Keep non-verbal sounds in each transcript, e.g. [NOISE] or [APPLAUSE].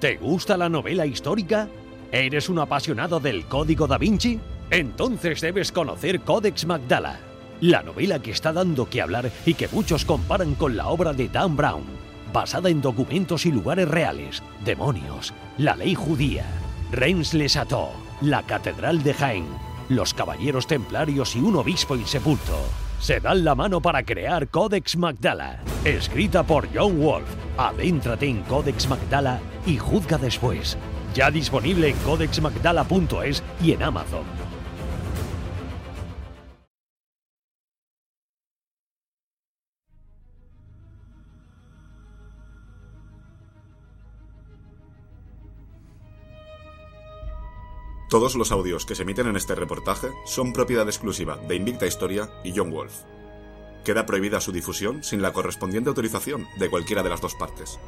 ¿Te gusta la novela histórica? ¿Eres un apasionado del Código da Vinci? Entonces debes conocer Codex Magdala, la novela que está dando que hablar y que muchos comparan con la obra de Dan Brown, basada en documentos y lugares reales, demonios, la ley judía, Reims les Chateau, la Catedral de Jaén, los Caballeros Templarios y un obispo insepulto. Se dan la mano para crear Codex Magdala, escrita por John Wolf. Adéntrate en Codex Magdala y juzga después. Ya disponible en codexmagdala.es y en Amazon. Todos los audios que se emiten en este reportaje son propiedad exclusiva de Invicta Historia y John Wolf. Queda prohibida su difusión sin la correspondiente autorización de cualquiera de las dos partes.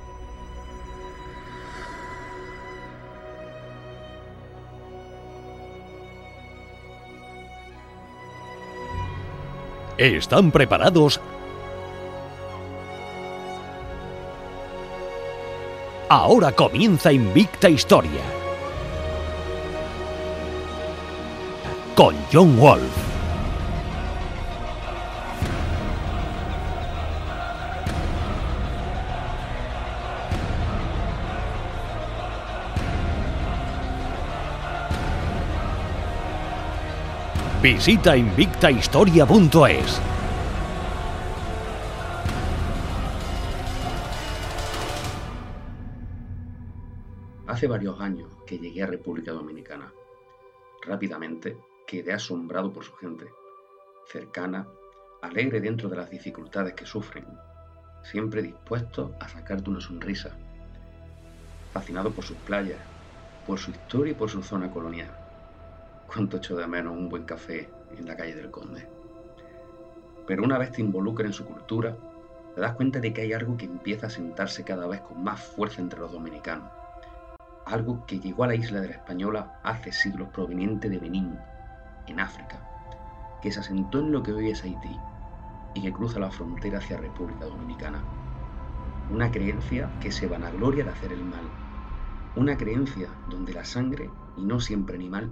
¿Están preparados? Ahora comienza Invicta Historia. Con John Wolf. Visita invictahistoria.es. Hace varios años que llegué a República Dominicana. Rápidamente quedé asombrado por su gente, cercana, alegre dentro de las dificultades que sufren, siempre dispuesto a sacarte una sonrisa, fascinado por sus playas, por su historia y por su zona colonial cuánto echo de menos un buen café en la calle del Conde. Pero una vez te involucras en su cultura, te das cuenta de que hay algo que empieza a sentarse cada vez con más fuerza entre los dominicanos. Algo que llegó a la isla de la Española hace siglos proveniente de Benín, en África, que se asentó en lo que hoy es Haití y que cruza la frontera hacia República Dominicana. Una creencia que se vanagloria de hacer el mal. Una creencia donde la sangre, y no siempre animal,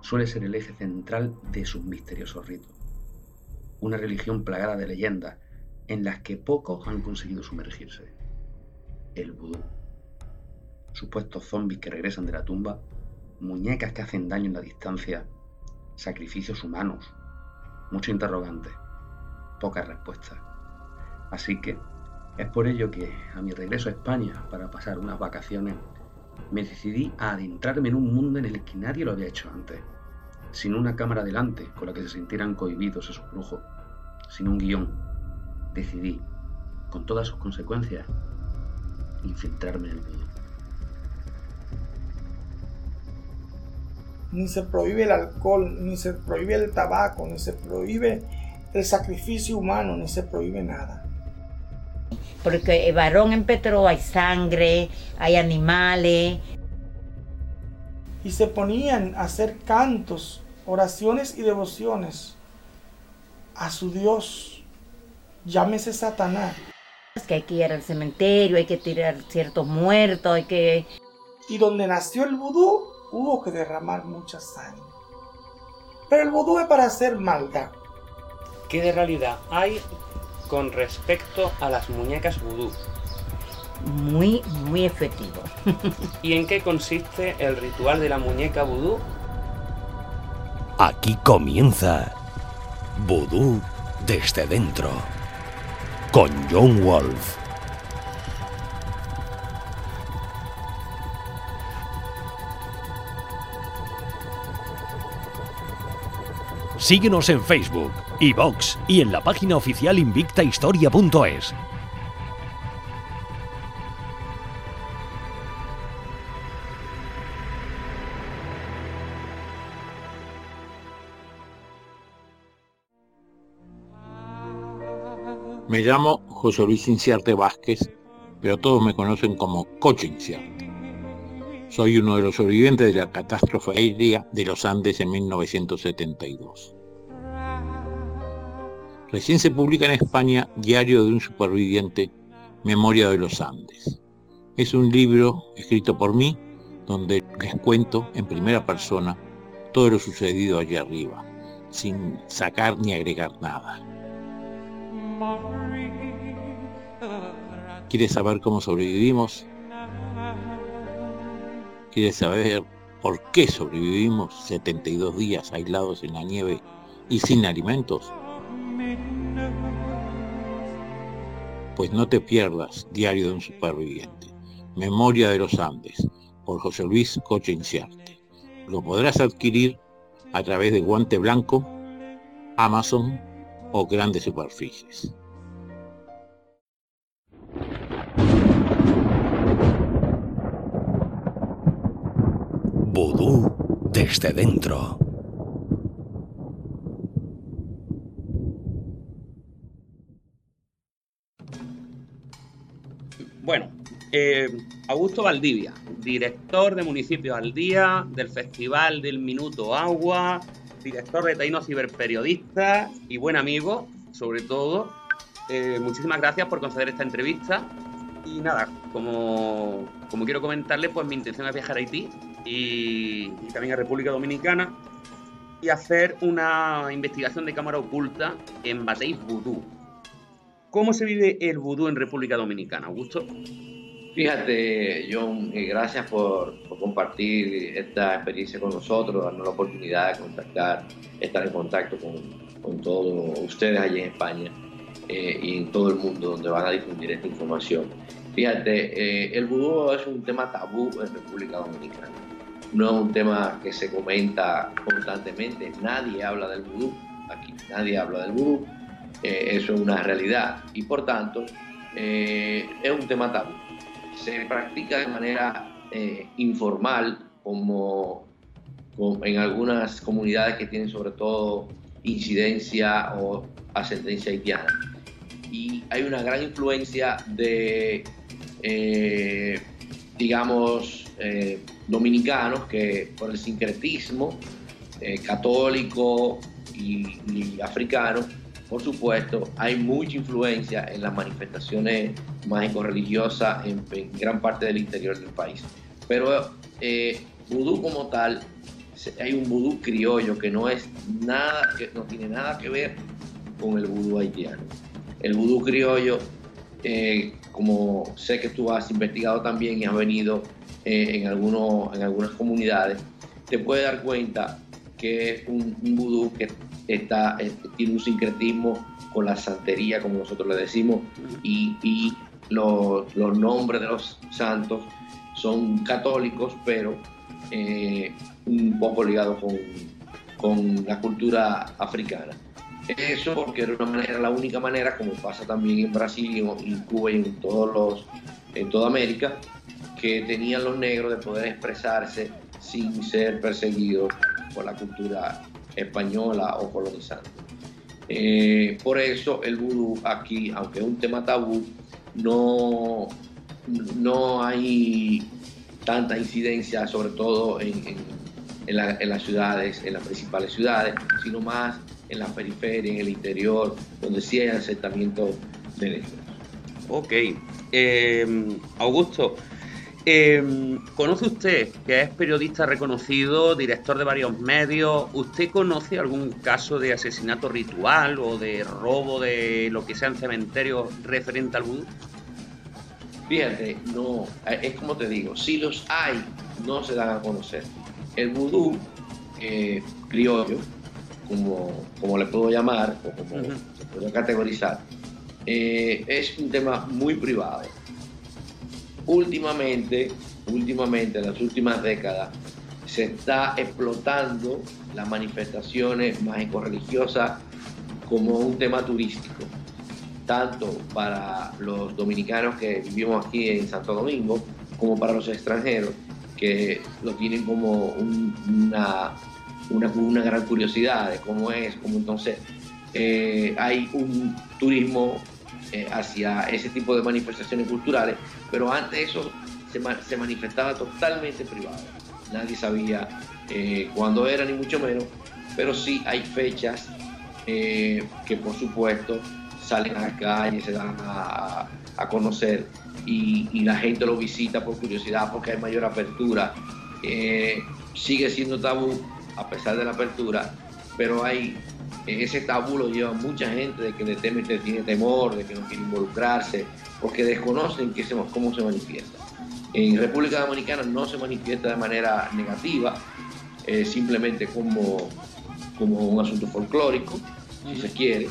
suele ser el eje central de sus misteriosos ritos. Una religión plagada de leyendas en las que pocos han conseguido sumergirse. El vudú. Supuestos zombies que regresan de la tumba, muñecas que hacen daño en la distancia, sacrificios humanos, mucho interrogante, pocas respuestas. Así que es por ello que a mi regreso a España para pasar unas vacaciones me decidí a adentrarme en un mundo en el que nadie lo había hecho antes, sin una cámara delante con la que se sintieran cohibidos esos brujos, sin un guion. Decidí, con todas sus consecuencias, infiltrarme en el mundo. Ni se prohíbe el alcohol, ni se prohíbe el tabaco, ni se prohíbe el sacrificio humano, ni se prohíbe nada porque el varón en Petro hay sangre, hay animales. Y se ponían a hacer cantos, oraciones y devociones a su Dios, llámese Satanás. Que hay que ir al cementerio, hay que tirar ciertos muertos, hay que... Y donde nació el vudú, hubo que derramar mucha sangre. Pero el vudú es para hacer maldad. ¿Qué de realidad hay con respecto a las muñecas vudú. Muy, muy efectivo. [LAUGHS] ¿Y en qué consiste el ritual de la muñeca vudú? Aquí comienza Vudú desde dentro con John Wolf. Síguenos en Facebook, iVox y en la página oficial invictahistoria.es. Me llamo José Luis Inciarte Vázquez, pero todos me conocen como Coche Inciarte. Soy uno de los sobrevivientes de la catástrofe aérea de los Andes en 1972. Recién se publica en España Diario de un superviviente, Memoria de los Andes. Es un libro escrito por mí donde les cuento en primera persona todo lo sucedido allí arriba, sin sacar ni agregar nada. ¿Quieres saber cómo sobrevivimos? ¿Quieres saber por qué sobrevivimos 72 días aislados en la nieve y sin alimentos? Pues no te pierdas Diario de un Superviviente, Memoria de los Andes, por José Luis Coche Inciarte. Lo podrás adquirir a través de Guante Blanco, Amazon o grandes superficies. Vudú desde dentro. Bueno, eh, Augusto Valdivia, director de Municipios al Día, del Festival del Minuto Agua, director de Taino Ciberperiodista y buen amigo, sobre todo. Eh, muchísimas gracias por conceder esta entrevista. Y nada, como, como quiero comentarle, pues mi intención es viajar a Haití y, también a República Dominicana y hacer una investigación de cámara oculta en Batey Vudú. ¿Cómo se vive el vudú en República Dominicana, Augusto? Fíjate, John, eh, gracias por, compartir esta experiencia con nosotros, darnos la oportunidad de contactar, estar en contacto con, con todos ustedes allí en España eh, y en todo el mundo donde van a difundir esta información. Fíjate, eh, el vudú es un tema tabú en República Dominicana. No es un tema que se comenta constantemente. Nadie habla del vudú aquí. Nadie habla del vudú. Eso es una realidad. Y por tanto, es un tema tabú se practica de manera eh, informal, como, en algunas comunidades que tienen sobre todo incidencia o ascendencia haitiana. Y hay una gran influencia de, eh, digamos, eh, dominicanos que por el sincretismo católico y, y africano por supuesto, hay mucha influencia en las manifestaciones mágico-religiosas en, gran parte del interior del país. Pero eh, vudú como tal, hay un vudú criollo que no es nada, que no tiene nada que ver con el vudú haitiano. El vudú criollo, eh, como sé que tú has investigado también y has venido eh, en, algunos, en algunas comunidades, te puedes dar cuenta que es un, un vudú que está, tiene un sincretismo con la santería, como nosotros le decimos, y, y los, los, nombres de los santos son católicos, pero eh, un poco ligados con, con, la cultura africana. Eso porque era una manera, la única manera, como pasa también en Brasil y en Cuba y en, todos los, en toda América, que tenían los negros de poder expresarse sin ser perseguidos por la cultura española o colonizante. Eh, por eso el vudú aquí, aunque es un tema tabú, no, no hay tanta incidencia, sobre todo en, en, en, la, en, las ciudades, en las principales ciudades, sino más en la periferia, en el interior, donde sí hay asentamiento de negros. Ok. Eh, Augusto, eh, ¿Conoce usted, que es periodista reconocido, director de varios medios, ¿usted conoce algún caso de asesinato ritual o de robo de lo que sean cementerios referente al vudú? Fíjate, no, es como te digo, si los hay, no se dan a conocer. El vudú eh, criollo, como, como le puedo llamar, o como uh -huh. se puede categorizar, eh, es un tema muy privado últimamente, últimamente, en las últimas décadas, se está explotando las manifestaciones mágico-religiosas como un tema turístico, tanto para los dominicanos que vivimos aquí en Santo Domingo, como para los extranjeros, que lo tienen como un, una, una, una, gran curiosidad de cómo es, cómo entonces eh, hay un turismo eh, hacia ese tipo de manifestaciones culturales, pero antes eso se, manifestaba totalmente privado. Nadie sabía eh, cuándo era, ni mucho menos, pero sí hay fechas eh, que por supuesto salen a la calle, se dan a, conocer y, la gente lo visita por curiosidad, porque hay mayor apertura. Sigue siendo tabú a pesar de la apertura, pero hay ese tabú lo lleva mucha gente de que le teme, tiene temor, de que no quiere involucrarse, porque desconocen que cómo se manifiesta. En República Dominicana no se manifiesta de manera negativa, eh, simplemente como, como un asunto folclórico, si se quiere,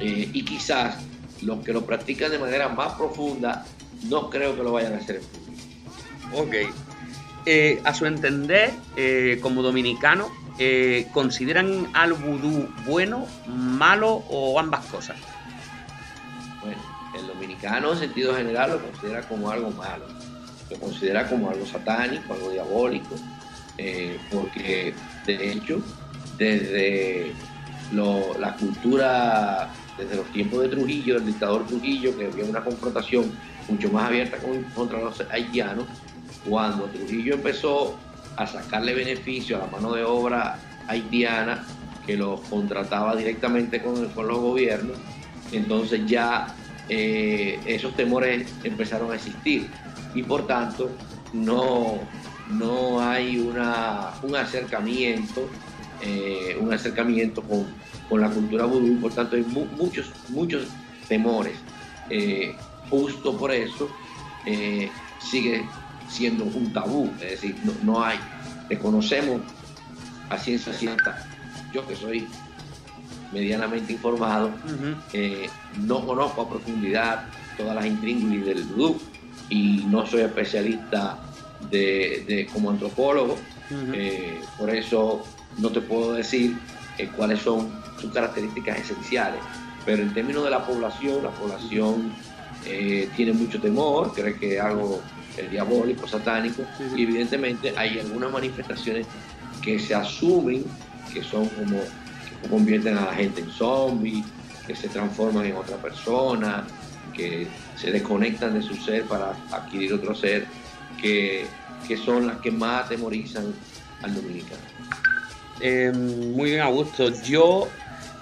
eh, y quizás los que lo practican de manera más profunda no creo que lo vayan a hacer en público. Ok. Eh, a su entender, como dominicano, ¿consideran al vudú bueno, malo o ambas cosas? Bueno, el dominicano en sentido general lo considera como algo malo, lo considera como algo satánico, algo diabólico, eh, porque de hecho, desde la cultura, desde los tiempos de Trujillo, el dictador Trujillo, que había una confrontación mucho más abierta contra los haitianos, cuando Trujillo empezó a sacarle beneficio a la mano de obra haitiana, que los contrataba directamente con, con los gobiernos, entonces ya eh, esos temores empezaron a existir y por tanto no, no hay una, un acercamiento, eh, un acercamiento con, la cultura vudú, por tanto hay muchos, muchos temores. Eh, justo por eso sigue siendo un tabú, es decir, no, hay, reconocemos a ciencia cierta, yo que soy medianamente informado, no conozco a profundidad todas las intríngulis del vudú y no soy especialista de, como antropólogo, eh, por eso no te puedo decir eh, cuáles son sus características esenciales. Pero en términos de la población, la población eh, tiene mucho temor, cree que es algo diabólico, satánico, y evidentemente hay algunas manifestaciones que se asumen que son como que convierten a la gente en zombies, que se transforman en otra persona, que se desconectan de su ser para adquirir otro ser, que que son las que más atemorizan al dominicano. Eh, muy bien, Augusto. Yo,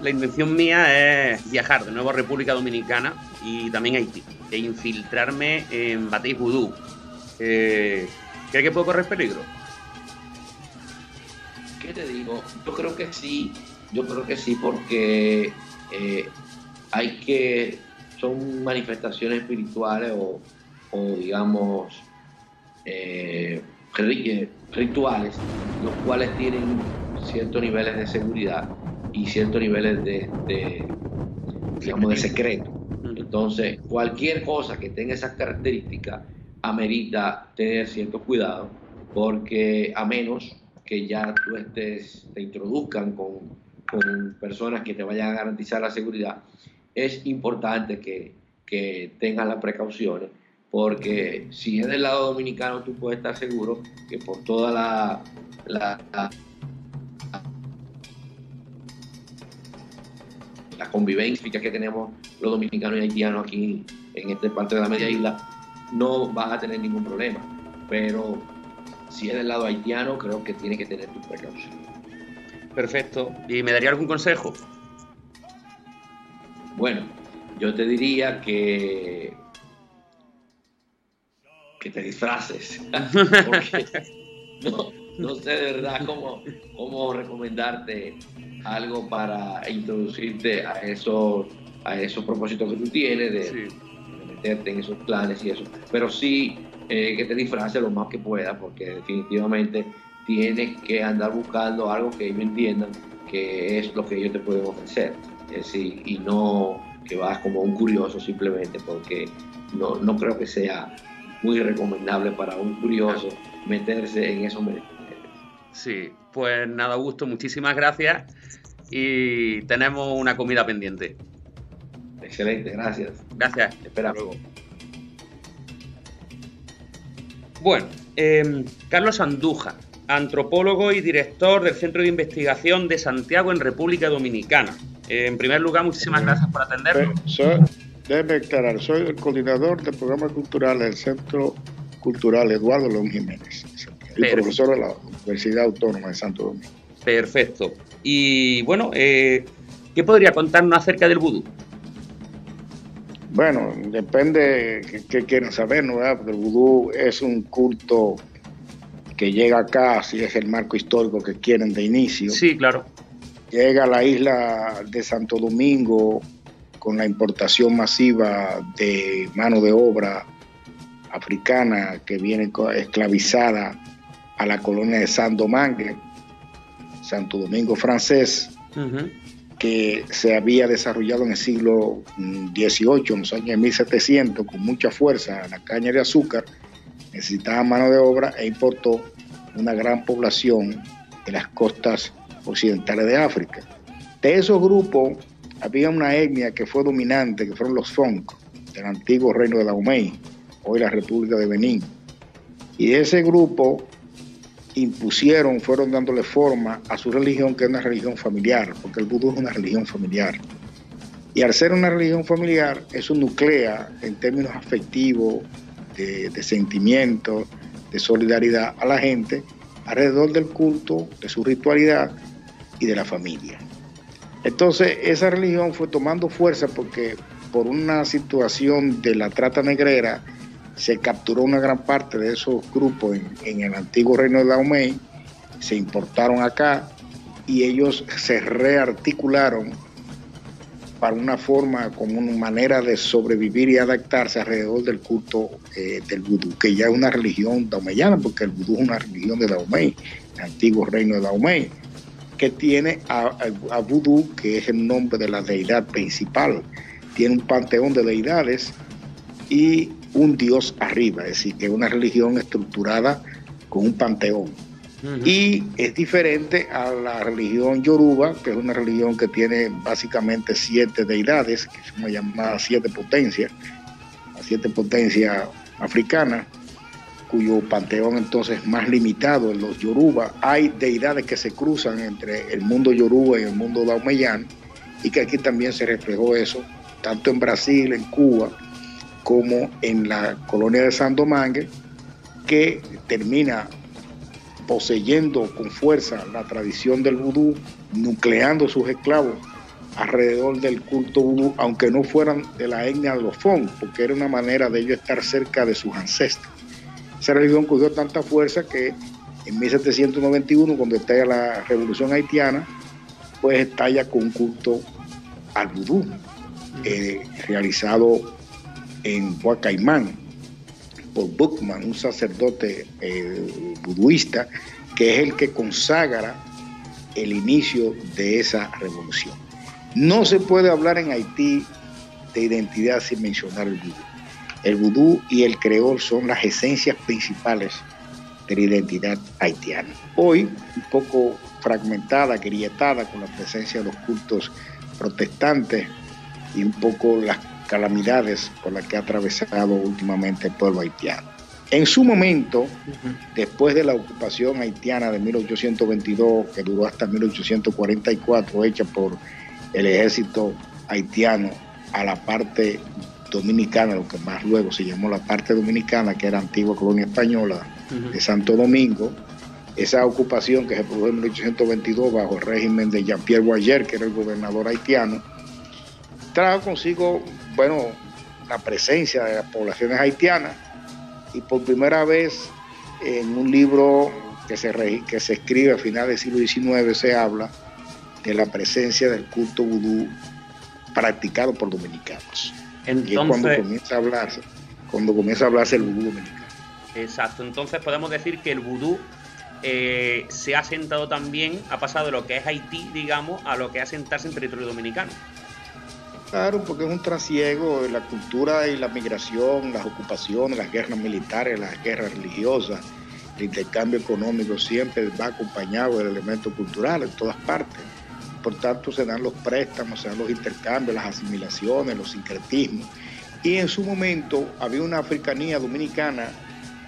la intención mía es viajar de nuevo a República Dominicana y también a Haití e infiltrarme en Batey Vudú. Eh, ¿Cree que puedo correr peligro? ¿Qué te digo? Yo creo que sí, yo creo que sí, porque eh, hay que, son manifestaciones espirituales o, o digamos, eh, rituales, los cuales tienen ciertos niveles de seguridad y ciertos niveles de, digamos, de secreto. Entonces, cualquier cosa que tenga esas características amerita tener cierto cuidado, porque a menos que ya tú estés, te introduzcan con, con personas que te vayan a garantizar la seguridad, es importante que, que tengan las precauciones porque si es del lado dominicano tú puedes estar seguro que por toda la, la, convivencia que tenemos los dominicanos y haitianos aquí en esta parte de la media isla, no vas a tener ningún problema. Pero si es del lado haitiano, creo que tiene que tener tu precaución. Perfecto. ¿Y me daría algún consejo? Bueno, yo te diría que que te disfraces. [LAUGHS] no, sé de verdad cómo, cómo recomendarte algo para introducirte a esos, a esos propósitos que tú tienes, de, en esos planes y eso. Pero sí eh, que te disfraces lo más que puedas, porque definitivamente tienes que andar buscando algo que ellos entiendan que es lo que ellos te pueden ofrecer. Es y no que vas como un curioso simplemente porque no, no creo que sea muy recomendable para un curioso meterse en esos. Sí, pues nada, gusto, muchísimas gracias y tenemos una comida pendiente. Excelente, gracias. Gracias. Espera luego. Bueno, em, Carlos Andújar, antropólogo y director del Centro de Investigación de Santiago en República Dominicana. en primer lugar, muchísimas gracias por atendernos. Déjeme aclarar, soy el coordinador del programa cultural del Centro Cultural Eduardo León Jiménez y profesor de la Universidad Autónoma de Santo Domingo. Perfecto. Y bueno, eh, ¿qué podría contarnos acerca del vudú? Bueno, depende qué quieren saber, ¿no? Porque el vudú es un culto que llega acá, si es el marco histórico que quieren de inicio. Sí, claro. Llega a la isla de Santo Domingo con la importación masiva de mano de obra africana que viene esclavizada a la colonia de San Domingue, Santo Domingo francés, que se había desarrollado en el siglo XVIII, en los años 1700, con mucha fuerza, la caña de azúcar, necesitaba mano de obra e importó una gran población de las costas occidentales de África. De esos grupos había una etnia que fue dominante, que fueron los Fong, del antiguo reino de Dahomey, hoy la República de Benín. Y de ese grupo impusieron, fueron dándole forma a su religión, que es una religión familiar, porque el vudú es una religión familiar. Y al ser una religión familiar, eso nuclea en términos afectivos, de, de sentimientos, de solidaridad a la gente alrededor del culto, de su ritualidad y de la familia. Entonces, esa religión fue tomando fuerza porque por una situación de la trata negrera se capturó una gran parte de esos grupos en, el antiguo reino de Dahomey, se importaron acá y ellos se rearticularon para una forma, como una manera de sobrevivir y adaptarse alrededor del culto eh, del vudú, que ya es una religión daomeyana, porque el vudú es una religión de Dahomey, el antiguo reino de Dahomey, que tiene a, a, vudú, que es el nombre de la deidad principal. Tiene un panteón de deidades y un dios arriba, es decir, que es una religión estructurada con un panteón y es diferente a la religión yoruba, que es una religión que tiene básicamente siete deidades, que son llamadas siete potencias, las siete potencias africanas, cuyo panteón entonces es más limitado en los yoruba. Hay deidades que se cruzan entre el mundo yoruba y el mundo daumeyán, y que aquí también se reflejó eso, tanto en Brasil, en Cuba, como en la colonia de San Domingue, que termina poseyendo con fuerza la tradición del vudú, nucleando sus esclavos alrededor del culto vudú, aunque no fueran de la etnia de los Fon, porque era una manera de ellos estar cerca de sus ancestros. Esa religión cogió tanta fuerza que en 1791, cuando estalla la revolución haitiana, pues estalla con un culto al vudú, eh, realizado en Huacaimán, por Buchman, un sacerdote eh, buduista, que es el que consagra el inicio de esa revolución. No se puede hablar en Haití de identidad sin mencionar el vudú. El vudú y el creol son las esencias principales de la identidad haitiana. Hoy, un poco fragmentada, grietada con la presencia de los cultos protestantes y un poco las calamidades por las que ha atravesado últimamente el pueblo haitiano. En su momento, después de la ocupación haitiana de 1822, que duró hasta 1844, hecha por el ejército haitiano a la parte dominicana, lo que más luego se llamó la parte dominicana, que era antigua colonia española de Santo Domingo, esa ocupación que se produjo en 1822 bajo el régimen de Jean-Pierre Boyer, que era el gobernador haitiano, trajo consigo bueno, la presencia de las poblaciones haitianas y por primera vez en un libro que se, que se escribe a finales del siglo XIX se habla de la presencia del culto vudú practicado por dominicanos. Entonces, y es cuando comienza a hablarse, cuando comienza a hablarse el vudú dominicano. Exacto, entonces podemos decir que el vudú eh, se ha sentado también, ha pasado de lo que es Haití, digamos, a lo que es asentarse en territorio dominicano. Claro, porque es un trasiego la cultura y la migración, las ocupaciones, las guerras militares, las guerras religiosas, el intercambio económico siempre va acompañado del elemento cultural en todas partes. Por tanto, se dan los préstamos, se dan los intercambios, las asimilaciones, los sincretismos. Y en su momento había una africanía dominicana,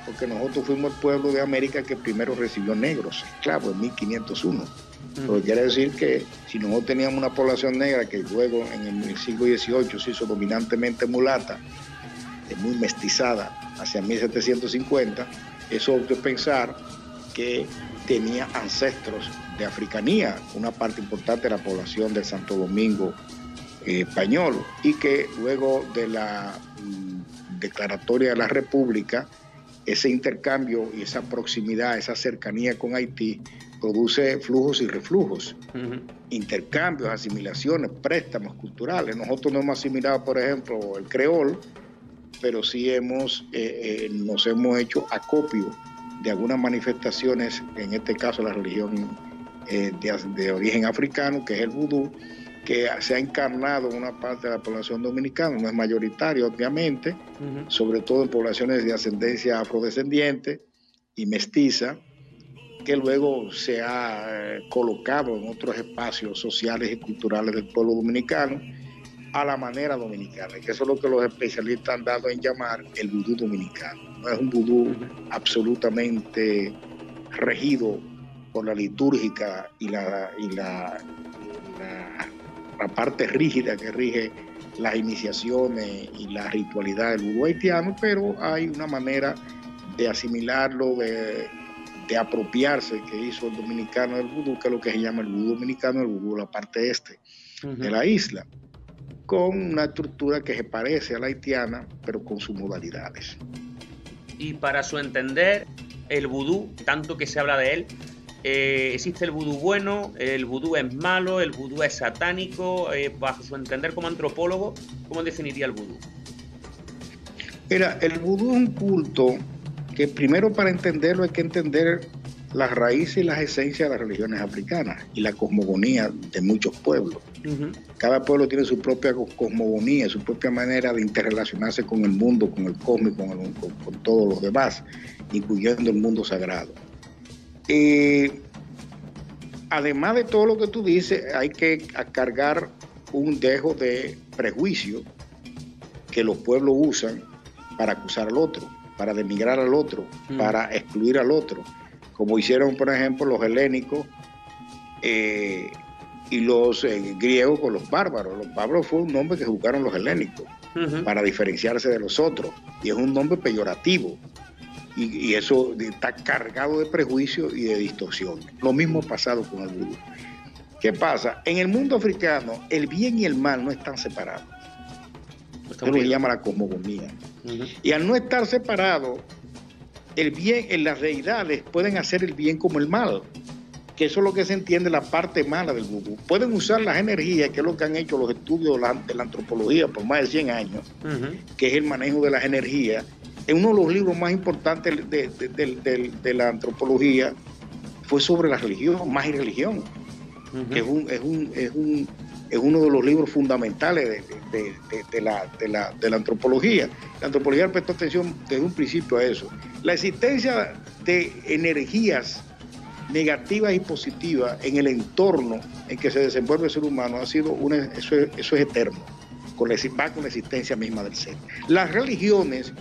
porque nosotros fuimos el pueblo de América que primero recibió negros, esclavos, en 1501 lo que quiere decir que si nosotros teníamos una población negra que luego en el siglo XVIII se hizo dominantemente mulata, muy mestizada hacia 1750, eso de pensar que tenía ancestros de africanía, una parte importante de la población de Santo Domingo eh, español y que luego de la mm, declaratoria de la República, ese intercambio y esa proximidad, esa cercanía con Haití produce flujos y reflujos, intercambios, asimilaciones, préstamos culturales. Nosotros no hemos asimilado, por ejemplo, el creol, pero sí hemos, eh, eh, nos hemos hecho acopio de algunas manifestaciones, en este caso la religión eh, de, origen africano, que es el vudú, que se ha encarnado en una parte de la población dominicana, no es mayoritario obviamente, sobre todo en poblaciones de ascendencia afrodescendiente y mestiza, que luego se ha colocado en otros espacios sociales y culturales del pueblo dominicano a la manera dominicana, que eso es lo que los especialistas han dado en llamar el vudú dominicano. No es un vudú absolutamente regido por la litúrgica y la, y la, la, parte rígida que rige las iniciaciones y la ritualidad del vudú haitiano, pero hay una manera de asimilarlo, de, de apropiarse que hizo el dominicano del vudú, que es lo que se llama el vudú dominicano, el vudú la parte este de la isla con una estructura que se parece a la haitiana, pero con sus modalidades. Y para su entender, el vudú, tanto que se habla de él, eh, existe el vudú bueno, el vudú es malo, el vudú es satánico. Eh, bajo su entender como antropólogo, ¿cómo definiría el vudú? Mira, el vudú es un culto que primero para entenderlo hay que entender las raíces y las esencias de las religiones africanas y la cosmogonía de muchos pueblos. Cada pueblo tiene su propia cosmogonía, su propia manera de interrelacionarse con el mundo, con el cosmos, con, con, todos los demás, incluyendo el mundo sagrado. Además de todo lo que tú dices, hay que cargar un dejo de prejuicio que los pueblos usan para acusar al otro, para demigrar al otro, para excluir al otro como hicieron, por ejemplo, los helénicos eh, y los eh, griegos con los bárbaros. Los bárbaros fue un nombre que jugaron los helénicos para diferenciarse de los otros, y es un nombre peyorativo. Y, eso está cargado de prejuicios y de distorsión. Lo mismo pasado con el vudú. ¿Qué pasa? En el mundo africano, el bien y el mal no están separados. Esto lo llama la cosmogonía. Y al no estar separados, el bien en las deidades pueden hacer el bien como el mal, que eso es lo que se entiende la parte mala del vudú. Pueden usar las energías, que es lo que han hecho los estudios de la, antropología por más de 100 años, que es el manejo de las energías. En uno de los libros más importantes de, la antropología fue sobre la religión, más y religión, que es un es uno de los libros fundamentales de, la, antropología. La antropología prestó atención desde un principio a eso. La existencia de energías negativas y positivas en el entorno en que se desenvuelve el ser humano ha sido una, eso, es, eterno, con la, va con la existencia misma del ser. Las religiones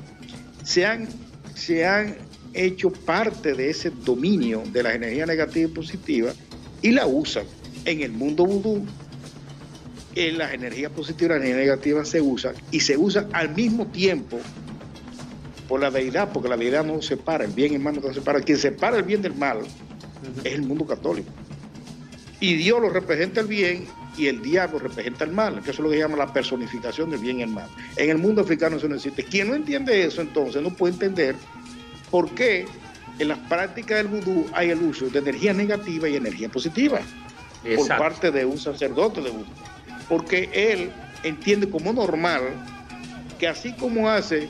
se han, se han hecho parte de ese dominio de las energías negativas y positivas y la usan en el mundo vudú en las energías positivas y las energías negativas se usan y se usan al mismo tiempo por la deidad, porque la deidad no separa, el bien y el mal no se separa. Quien separa el bien del mal es el mundo católico. Y Dios lo representa el bien y el diablo representa el mal, que eso es lo que se llama la personificación del bien y el mal. En el mundo africano eso no existe. Quien no entiende eso entonces no puede entender por qué en las prácticas del vudú hay el uso de energía negativa y energía positiva por parte de un sacerdote de vudú porque él entiende como normal que así como hace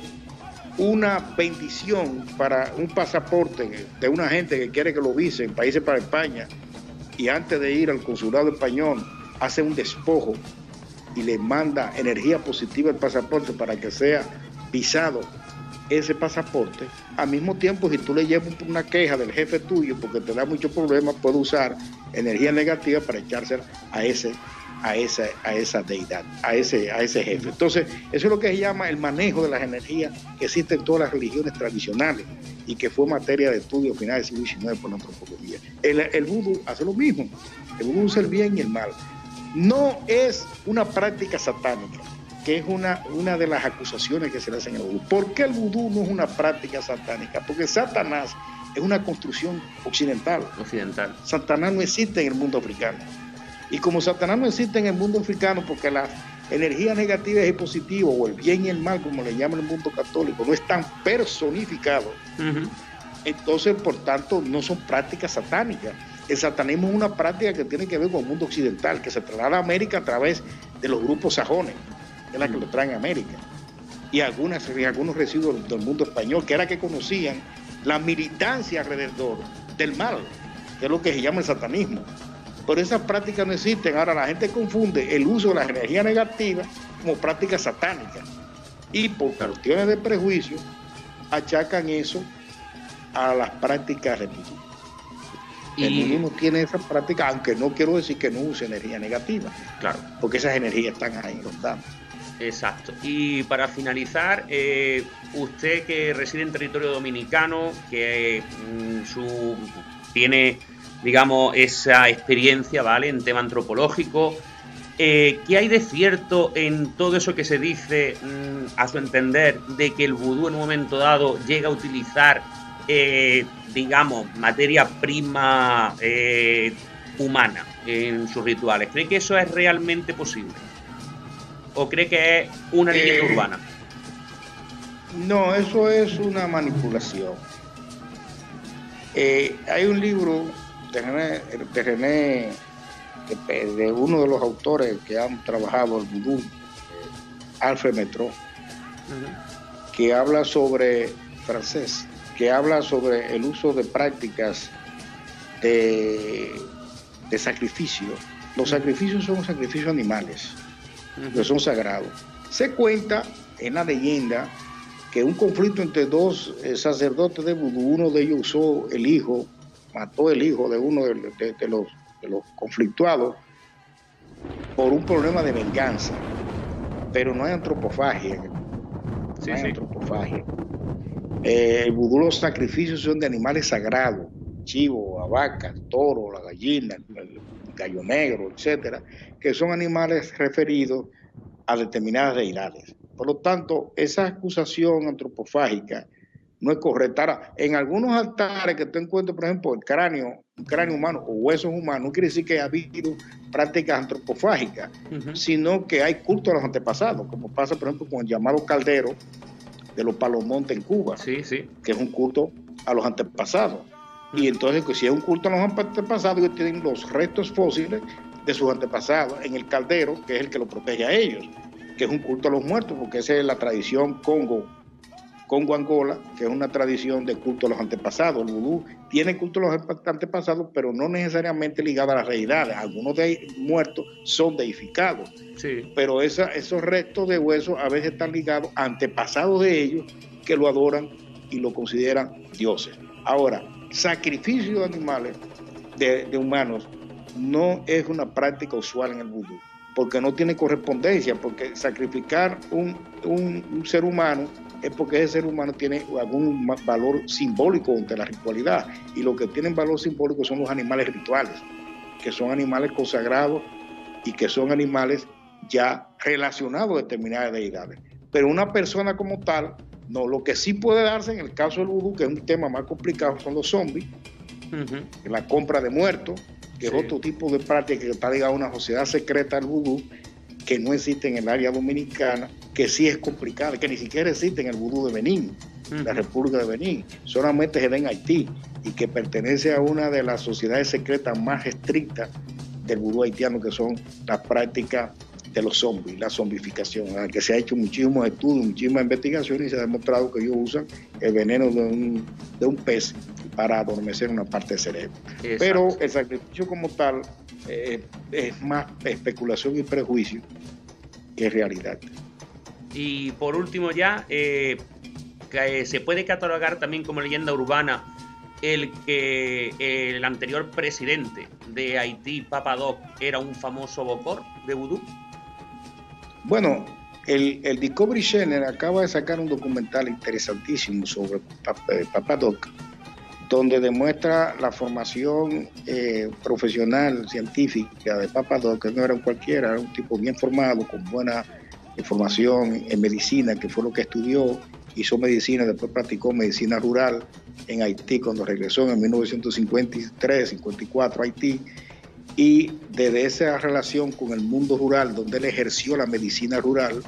una bendición para un pasaporte de una gente que quiere que lo vise en países para España y antes de ir al consulado español hace un despojo y le manda energía positiva al pasaporte para que sea visado ese pasaporte, al mismo tiempo si tú le llevas una queja del jefe tuyo porque te da muchos problemas, puede usar energía negativa para echársela a ese a esa, a esa deidad, a ese, a ese jefe. Entonces, eso es lo que se llama el manejo de las energías que existen en todas las religiones tradicionales y que fue materia de estudio a finales del siglo XIX por la antropología. El, el hace lo mismo. El vudú usa el bien y el mal. No es una práctica satánica, que es una, una de las acusaciones que se le hacen al vudú. ¿Por qué el vudú no es una práctica satánica? Porque Satanás es una construcción occidental. Occidental. Satanás no existe en el mundo africano. Y como Satanás no existe en el mundo africano porque energía negativa y positiva, o el bien y el mal, como le llama el mundo católico, no están personificados, entonces, por tanto, no son prácticas satánicas. El satanismo es una práctica que tiene que ver con el mundo occidental, que se traslada a América a través de los grupos sajones, que es la que lo traen a América, y, algunas, algunos residuos del mundo español, que era que conocían la militancia alrededor del mal, que es lo que se llama el satanismo. Pero esas prácticas no existen. Ahora la gente confunde el uso de la energía negativa como práctica satánica. Y por cuestiones de prejuicio achacan eso a las prácticas religiosas. Y uno tiene esa práctica, aunque no quiero decir que no use energía negativa. Claro. Porque esas energías están ahí, los Exacto. Y para finalizar, eh, usted que reside en territorio dominicano, que mm, su, tiene, digamos, esa experiencia, ¿vale? En tema antropológico, eh, ¿qué hay de cierto en todo eso que se dice, mm, a su entender, de que el vudú en un momento dado llega a utilizar, eh, digamos, materia prima humana en sus rituales? ¿Cree que eso es realmente posible? o cree que es una leyenda eh, urbana? No, eso es una manipulación. Eh, hay un libro de René, de, uno de los autores que han trabajado el vudú, Alfred Metro, que habla sobre francés, que habla sobre el uso de prácticas de, de sacrificio. Los sacrificios son sacrificios animales que son sagrados. Se cuenta en la leyenda que un conflicto entre dos eh, sacerdotes de vudú, uno de ellos usó el hijo, mató el hijo de uno de, los, de los conflictuados por un problema de venganza. Pero no hay antropofagia. no hay antropofagia. Eh, el vudú los sacrificios son de animales sagrados, chivo, vaca, toro, la gallina, el gallo negro, etcétera, que son animales referidos a determinadas deidades. Por lo tanto, esa acusación antropofágica no es correcta. en algunos altares que tú encuentras, por ejemplo, el cráneo, un cráneo humano o huesos humanos, no quiere decir que ha habido prácticas antropofágicas, sino que hay culto a los antepasados, como pasa, por ejemplo, con el llamado caldero de los Palomontes en Cuba, sí, sí. que es un culto a los antepasados. Y entonces, pues, si es un culto a los antepasados, ellos tienen los restos fósiles de sus antepasados en el caldero, que es el que lo protege a ellos, que es un culto a los muertos, porque esa es la tradición Congo, Congo-Angola, que es una tradición de culto a los antepasados. El vudú tiene culto a los antepasados, pero no necesariamente ligado a las realidades. Algunos de muertos son deificados, sí. pero esa, esos restos de huesos a veces están ligados a antepasados de ellos que lo adoran y lo consideran dioses. Ahora, sacrificio de animales, de, humanos, no es una práctica usual en el vudú, porque no tiene correspondencia, porque sacrificar un, ser humano es porque ese ser humano tiene algún valor simbólico ante la ritualidad, y lo que tienen valor simbólico son los animales rituales, que son animales consagrados y que son animales ya relacionados a determinadas deidades. Pero una persona como tal no, lo que sí puede darse en el caso del vudú, que es un tema más complicado, son los zombies, la compra de muertos, que es otro tipo de práctica que está ligada a una sociedad secreta del vudú, que no existe en el área dominicana, que sí es complicada, que ni siquiera existe en el vudú de Benín, la República de Benín, solamente se da en Haití y que pertenece a una de las sociedades secretas más estrictas del vudú haitiano, que son las prácticas de los zombies, la zombificación, que se ha hecho muchísimos estudios, muchísimas investigaciones y se ha demostrado que ellos usan el veneno de un, de un pez para adormecer una parte del cerebro. Pero el sacrificio como tal eh, es más especulación y prejuicio que realidad. Y por último ya, eh, se puede catalogar también como leyenda urbana el que el anterior presidente de Haití, Papa Doc, era un famoso bocor de vudú. Bueno, el, Discovery Channel acaba de sacar un documental interesantísimo sobre Papadoc, donde demuestra la formación eh, profesional, científica de Papadoc, que no era cualquiera, era un tipo bien formado, con buena formación en medicina, que fue lo que estudió, hizo medicina, después practicó medicina rural en Haití cuando regresó en 1953, 54 a Haití Y desde esa relación con el mundo rural, donde él ejerció la medicina rural,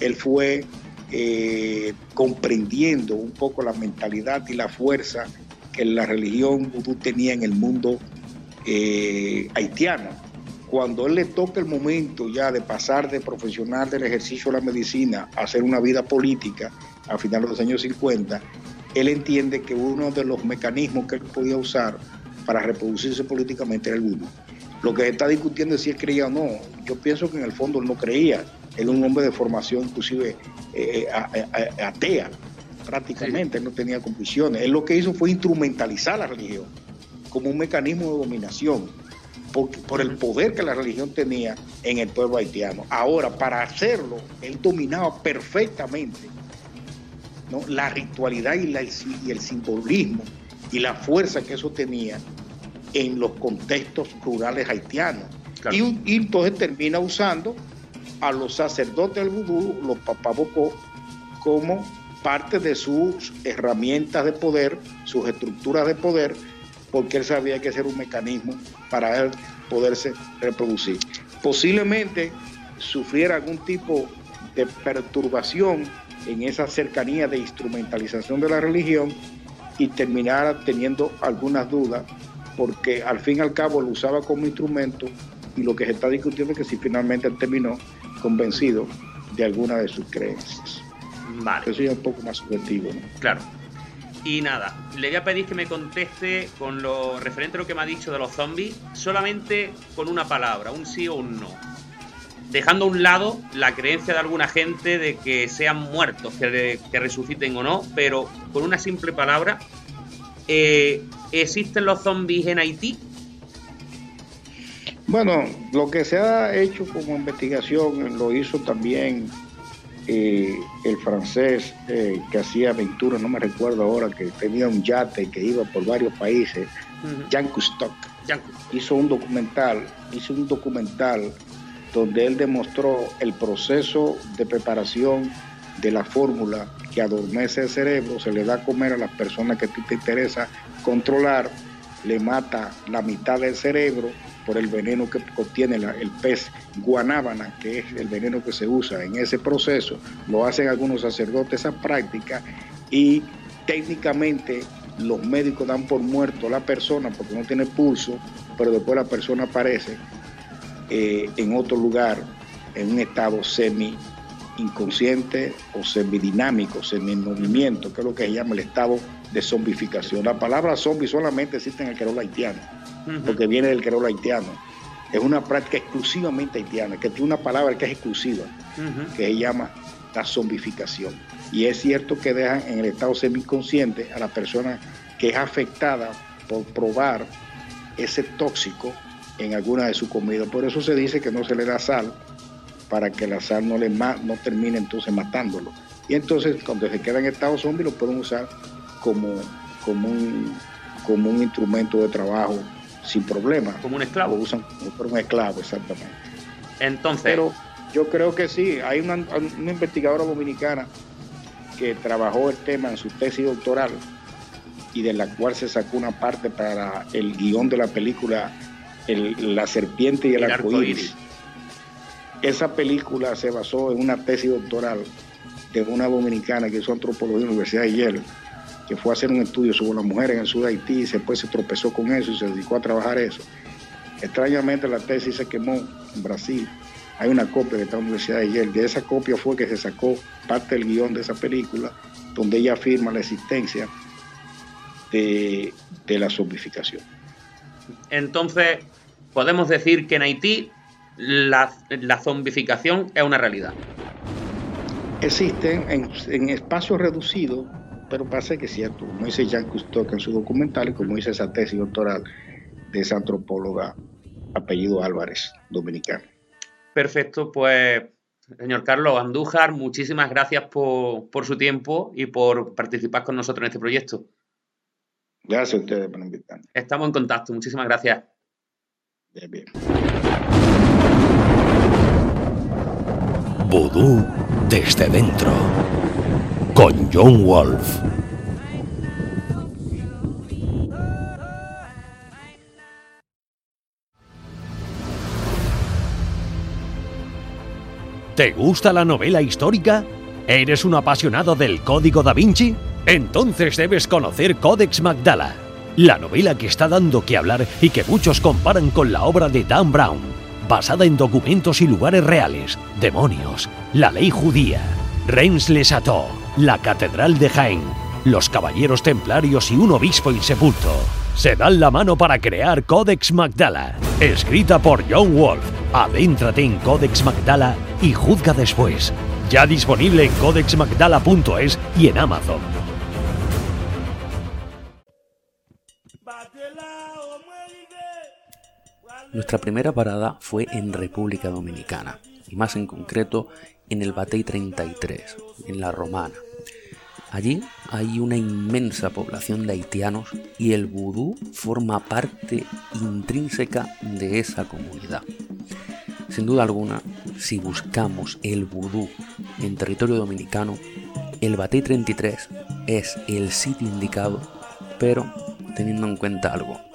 él fue eh, comprendiendo un poco la mentalidad y la fuerza que la religión vudú tenía en el mundo eh, haitiano. Cuando él le toca el momento ya de pasar de profesional del ejercicio de la medicina a hacer una vida política a finales de los años 50, él entiende que uno de los mecanismos que él podía usar para reproducirse políticamente era el vudú. Lo que se está discutiendo es si él creía o no. Yo pienso que en el fondo él no creía. Él es un hombre de formación inclusive eh, eh, atea, prácticamente, él no tenía convicciones. Él lo que hizo fue instrumentalizar la religión como un mecanismo de dominación por, por, el poder que la religión tenía en el pueblo haitiano. Ahora, para hacerlo, él dominaba perfectamente ¿no? la ritualidad y, la, y el simbolismo y la fuerza que eso tenía en los contextos rurales haitianos. Y, y, entonces termina usando a los sacerdotes del vudú, los papabocó, como parte de sus herramientas de poder, sus estructuras de poder, porque él sabía que ese era un mecanismo para él poderse reproducir. Posiblemente sufriera algún tipo de perturbación en esa cercanía de instrumentalización de la religión y terminara teniendo algunas dudas, porque al fin y al cabo lo usaba como instrumento y lo que se está discutiendo es que si finalmente terminó convencido de alguna de sus creencias. Vale. Eso ya es un poco más subjetivo, ¿no? Claro. Y nada, le voy a pedir que me conteste con lo referente a lo que me ha dicho de los zombies, solamente con una palabra, un sí o un no. Dejando a un lado la creencia de alguna gente de que sean muertos, que, que resuciten o no, pero con una simple palabra, eh, ¿existen los zombies en Haití? Bueno, lo que se ha hecho como investigación lo hizo también eh, el francés eh, que hacía aventuras, no me recuerdo ahora, que tenía un yate que iba por varios países, Jean Cousteau, hizo un documental, hizo un documental donde él demostró el proceso de preparación de la fórmula que adormece el cerebro, se le da a comer a las personas que te interesa controlar, le mata la mitad del cerebro, por el veneno que contiene el pez guanábana, que es el veneno que se usa en ese proceso. Lo hacen algunos sacerdotes esa práctica y técnicamente los médicos dan por muerto a la persona porque no tiene pulso, pero después la persona aparece eh, en otro lugar, en un estado semi inconsciente o semidinámico, semi-movimiento, que es lo que se llama el estado de zombificación. La palabra zombie solamente existe en el querol haitiano porque viene del creol haitiano. Es una práctica exclusivamente haitiana, que tiene una palabra que es exclusiva, que se llama la zombificación. Y es cierto que dejan en el estado semiconsciente a la persona que es afectada por probar ese tóxico en alguna de sus comidas. Por eso se dice que no se le da sal, para que la sal no, le no termine entonces matándolo. Y entonces cuando se queda en estado zombie lo pueden usar como, como, un, como un instrumento de trabajo sin problema. Como un esclavo. Lo usan como un esclavo, exactamente. Entonces. Pero yo creo que sí. Hay una, investigadora dominicana que trabajó el tema en su tesis doctoral y de la cual se sacó una parte para el guion de la película La serpiente y el, el Esa película se basó en una tesis doctoral de una dominicana que hizo antropología en la Universidad de Yale que fue a hacer un estudio sobre las mujeres en el sur de Haití y después se tropezó con eso y se dedicó a trabajar eso. Extrañamente la tesis se quemó en Brasil. Hay una copia de esta Universidad de Yale. De esa copia fue que se sacó parte del guion de esa película, donde ella afirma la existencia de, la zombificación. Entonces, podemos decir que en Haití la, zombificación es una realidad. Existen en, en espacios reducidos pero pasa que es cierto, como dice Jean Cousteau en su documental y como dice esa tesis doctoral de esa antropóloga apellido Álvarez, dominicana. Perfecto, pues señor Carlos Andújar, muchísimas gracias por, por, su tiempo y por participar con nosotros en este proyecto. Gracias a ustedes por invitarme. Estamos en contacto, muchísimas gracias. Bien, bien. Vudú desde dentro. Con John Wolf. ¿Te gusta la novela histórica? ¿Eres un apasionado del Código da Vinci? Entonces debes conocer Codex Magdala, la novela que está dando que hablar y que muchos comparan con la obra de Dan Brown basada en documentos y lugares reales, demonios, la ley judía, Reims-les-Châteaux, la Catedral de Jaén, los Caballeros Templarios y un obispo insepulto. Se dan la mano para crear Codex Magdala, escrita por John Wolf. Adéntrate en Codex Magdala y juzga después. Ya disponible en codexmagdala.es y en Amazon. Nuestra primera parada fue en República Dominicana, y más en concreto en el Batey 33, en la Romana. Allí hay una inmensa población de haitianos y el vudú forma parte intrínseca de esa comunidad. Sin duda alguna, si buscamos el vudú en territorio dominicano, el Batey 33 es el sitio indicado, pero teniendo en cuenta algo.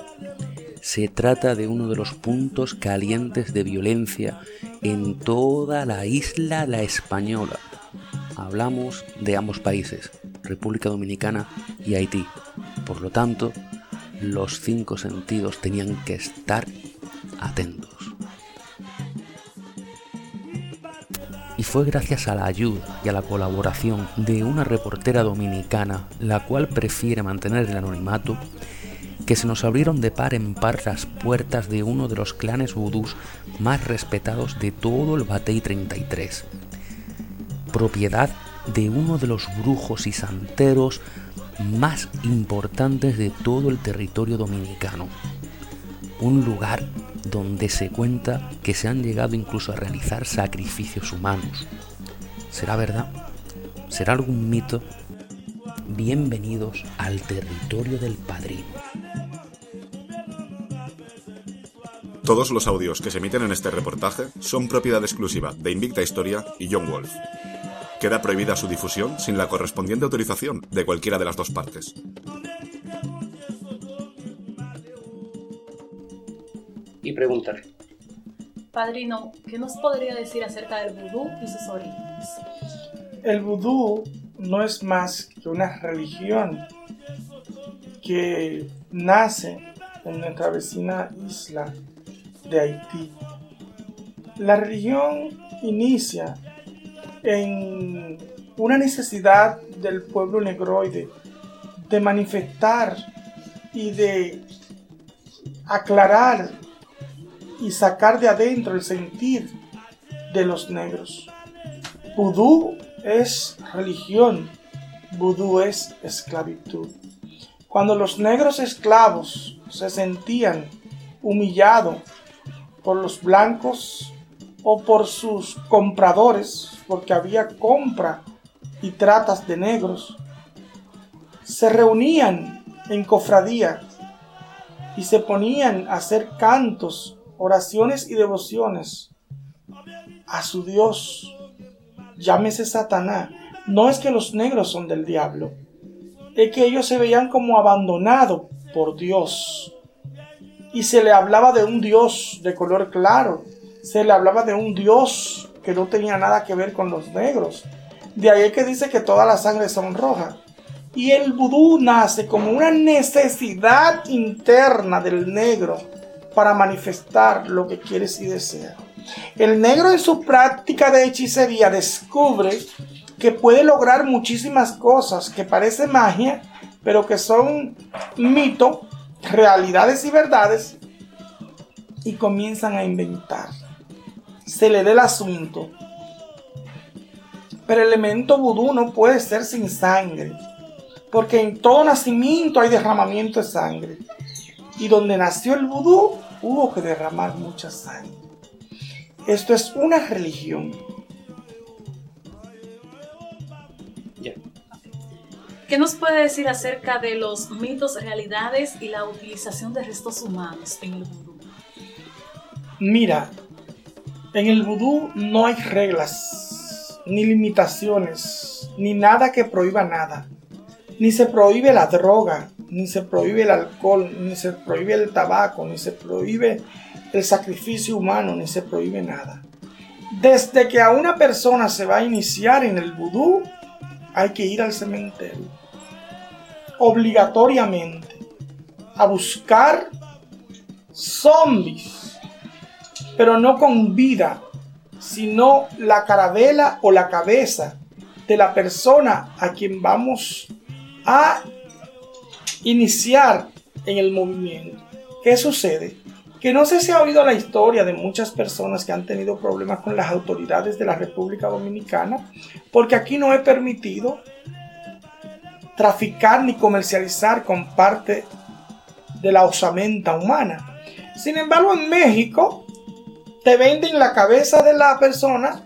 Se trata de uno de los puntos calientes de violencia en toda la isla La Española. Hablamos de ambos países, República Dominicana y Haití. Por lo tanto, los cinco sentidos tenían que estar atentos. Y fue gracias a la ayuda y a la colaboración de una reportera dominicana, la cual prefiere mantener el anonimato, que se nos abrieron de par en par las puertas de uno de los clanes vudús más respetados de todo el Batey 33, propiedad de uno de los brujos y santeros más importantes de todo el territorio dominicano. Un lugar donde se cuenta que se han llegado incluso a realizar sacrificios humanos. ¿Será verdad? ¿Será algún mito? Bienvenidos al territorio del padrino. Todos los audios que se emiten en este reportaje son propiedad exclusiva de Invicta Historia y John Wolf. Queda prohibida su difusión sin la correspondiente autorización de cualquiera de las dos partes. Y preguntaré. Padrino, ¿qué nos podría decir acerca del vudú y sus orígenes? El vudú no es más que una religión que nace en nuestra vecina isla de Haití. La religión inicia en una necesidad del pueblo negroide de manifestar y de aclarar y sacar de adentro el sentir de los negros. Vudú es religión, vudú es esclavitud. Cuando los negros esclavos se sentían humillados por los blancos o por sus compradores, porque había compra y tratas de negros, se reunían en cofradía y se ponían a hacer cantos, oraciones y devociones a su Dios, llámese Satanás. No es que los negros son del diablo, es que ellos se veían como abandonados por Dios. Y se le hablaba de un Dios de color claro, se le hablaba de un Dios que no tenía nada que ver con los negros. De ahí que dice que todas las sangres son rojas. Y el vudú nace como una necesidad interna del negro para manifestar lo que quiere y desea. El negro en su práctica de hechicería descubre que puede lograr muchísimas cosas que parece magia, pero que son mito, realidades y verdades, y comienzan a inventar se le dé el asunto. Pero el elemento vudú no puede ser sin sangre, porque en todo nacimiento hay derramamiento de sangre. Y donde nació el vudú hubo que derramar mucha sangre. Esto es una religión. ¿Qué nos puede decir acerca de los mitos, realidades y la utilización de restos humanos en el vudú? Mira, en el vudú no hay reglas, ni limitaciones, ni nada que prohíba nada. Ni se prohíbe la droga, ni se prohíbe el alcohol, ni se prohíbe el tabaco, ni se prohíbe el sacrificio humano, ni se prohíbe nada. Desde que a una persona se va a iniciar en el vudú, hay que ir al cementerio. Obligatoriamente. A buscar zombies. Pero no con vida, sino la carabela o la cabeza de la persona a quien vamos a iniciar en el movimiento. ¿Qué sucede? Que no sé si ha oído la historia de muchas personas que han tenido problemas con las autoridades de la República Dominicana, porque aquí no he permitido traficar ni comercializar con parte de la osamenta humana. Sin embargo, en México te venden la cabeza de la persona,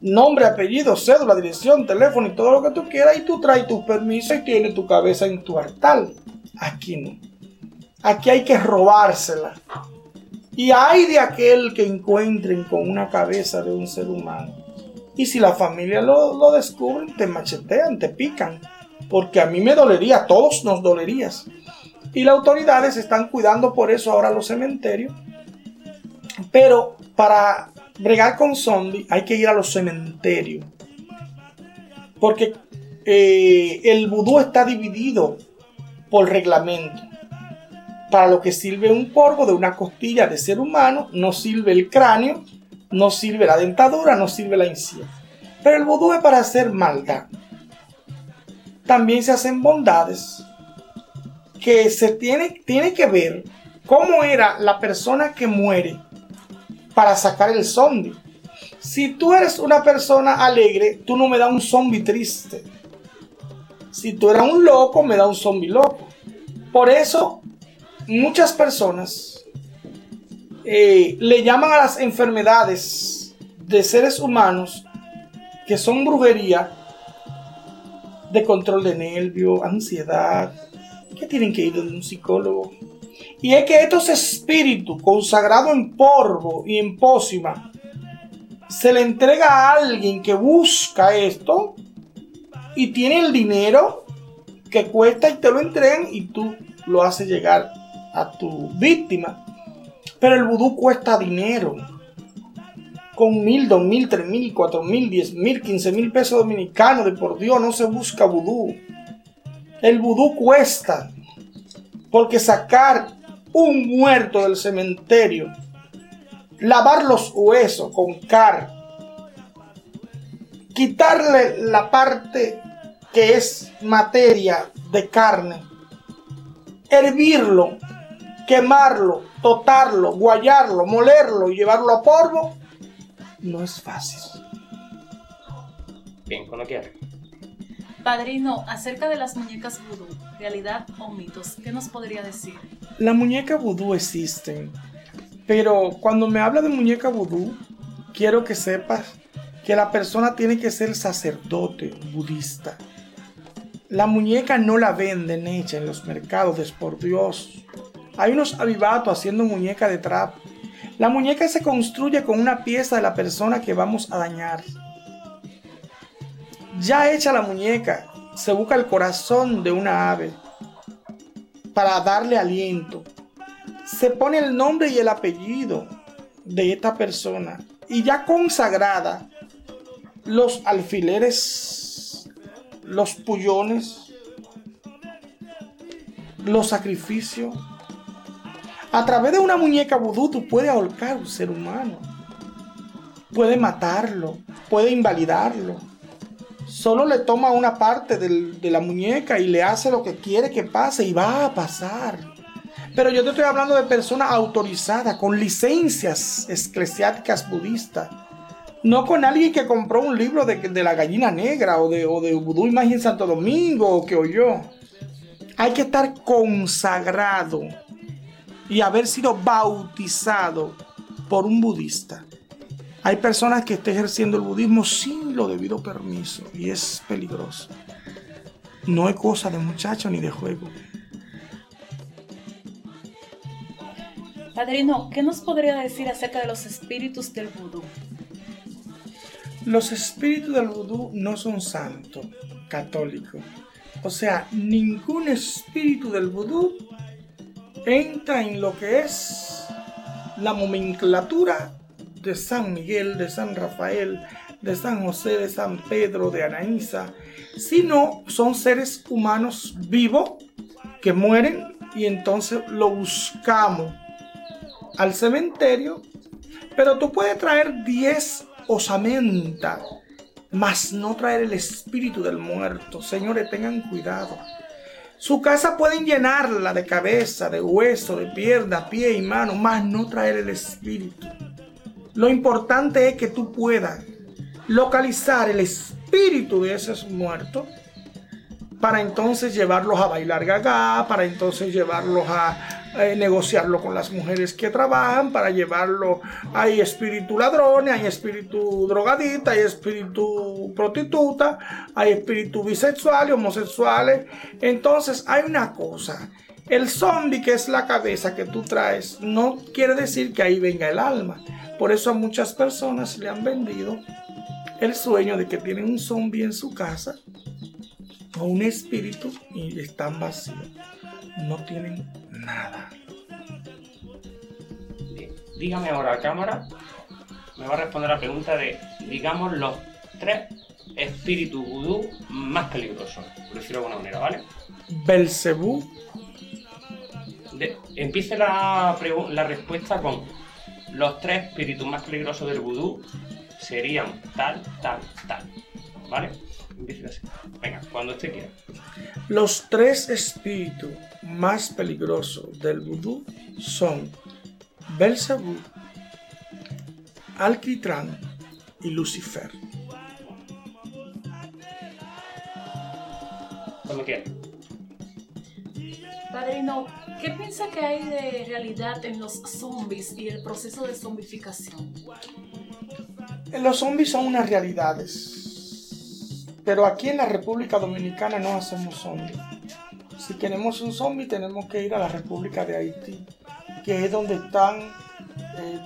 nombre, apellido, cédula, dirección, teléfono y todo lo que tú quieras, y tú traes tu permiso y tienes tu cabeza en tu altar. Aquí no. Aquí hay que robársela. Y hay de aquel que encuentren con una cabeza de un ser humano. Y si la familia lo, lo descubren, te machetean, te pican. Porque a mí me dolería, a todos nos dolerías. Y las autoridades están cuidando por eso ahora los cementerios. Pero para bregar con zombies hay que ir a los cementerios. Porque eh, el vudú está dividido por reglamento. Para lo que sirve un polvo de una costilla de ser humano, no sirve el cráneo, no sirve la dentadura, no sirve la encía. Pero el vudú es para hacer maldad. También se hacen bondades que se tiene, tiene que ver cómo era la persona que muere para sacar el zombie. Si tú eres una persona alegre, tú no me das un zombie triste. Si tú eres un loco, me da un zombie loco. Por eso muchas personas eh, le llaman a las enfermedades de seres humanos que son brujería de control de nervio, ansiedad, que tienen que ir de un psicólogo. Y es que estos espíritus consagrados en polvo y en pócima se le entrega a alguien que busca esto y tiene el dinero que cuesta y te lo entregan y tú lo haces llegar a tu víctima. Pero el vudú cuesta dinero. Con mil, dos mil, tres mil, cuatro mil, diez mil, quince mil pesos dominicanos, de por Dios, no se busca vudú. El vudú cuesta. Porque sacar un muerto del cementerio, lavar los huesos con car, quitarle la parte que es materia de carne, hervirlo, quemarlo, totarlo, guayarlo, molerlo y llevarlo a polvo, no es fácil. Bien, cuando quieras. Padrino, acerca de las muñecas vudú, realidad o mitos, ¿qué nos podría decir? La muñeca vudú existen, pero cuando me habla de muñeca vudú, quiero que sepas que la persona tiene que ser sacerdote budista. La muñeca no la venden hecha en los mercados, es por Dios. Hay unos avivatos haciendo muñeca de trapo. La muñeca se construye con una pieza de la persona que vamos a dañar. Ya hecha la muñeca, se busca el corazón de una ave para darle aliento. Se pone el nombre y el apellido de esta persona. Y ya consagrada, los alfileres los pullones, los sacrificios. A través de una muñeca vudú tú puedes ahorcar a un ser humano. Puede matarlo, puede invalidarlo. Solo le toma una parte de la muñeca y le hace lo que quiere que pase y va a pasar. Pero yo te estoy hablando de personas autorizadas, con licencias eclesiásticas budistas no con alguien que compró un libro de, la gallina negra o de, o de Vudú Imagen Santo Domingo o que oyó. Hay que estar consagrado y haber sido bautizado por un budista. Hay personas que están ejerciendo el budismo sin lo debido permiso y es peligroso. No es cosa de muchacho ni de juego. Padrino, ¿qué nos podría decir acerca de los espíritus del vudú? Los espíritus del vudú no son santos católicos. O sea, ningún espíritu del vudú entra en lo que es la nomenclatura de San Miguel, de San Rafael, de San José, de San Pedro, de Anaísa, sino son seres humanos vivos que mueren y entonces lo buscamos al cementerio, pero tú puedes traer 10 osamentas, mas no traer el espíritu del muerto. Señores, tengan cuidado. Su casa pueden llenarla de cabeza, de hueso, de pierna, pie y mano, mas no traer el espíritu. Lo importante es que tú puedas localizar el espíritu de esos muertos para entonces llevarlos a bailar gaga, para entonces llevarlos a, negociarlo con las mujeres que trabajan, para llevarlo, hay espíritu ladrones, hay espíritu drogadita, hay espíritu prostituta, hay espíritu bisexuales, homosexuales. Entonces hay una cosa, el zombie que es la cabeza que tú traes no quiere decir que ahí venga el alma. Por eso a muchas personas le han vendido el sueño de que tienen un zombie en su casa o un espíritu y están vacíos. No tienen nada. Dígame ahora a cámara, me va a responder la pregunta de, digamos, los tres espíritus vudú más peligrosos, por decirlo de alguna manera, ¿vale? Belcebú. empiece la, la respuesta con los tres espíritus más peligrosos del vudú serían tal, tal, tal. ¿Vale? [LAUGHS] Venga, cuando usted quiera. Los tres espíritus más peligrosos del vudú son Belzebú, Alquitrán y Lucifer. Cuando quiera. Padrino, ¿qué piensa que hay de realidad en los zombies y el proceso de zombificación? Los zombies son unas realidades. Pero aquí en la República Dominicana no hacemos zombies. Si queremos un zombie tenemos que ir a la República de Haití, que es donde están eh,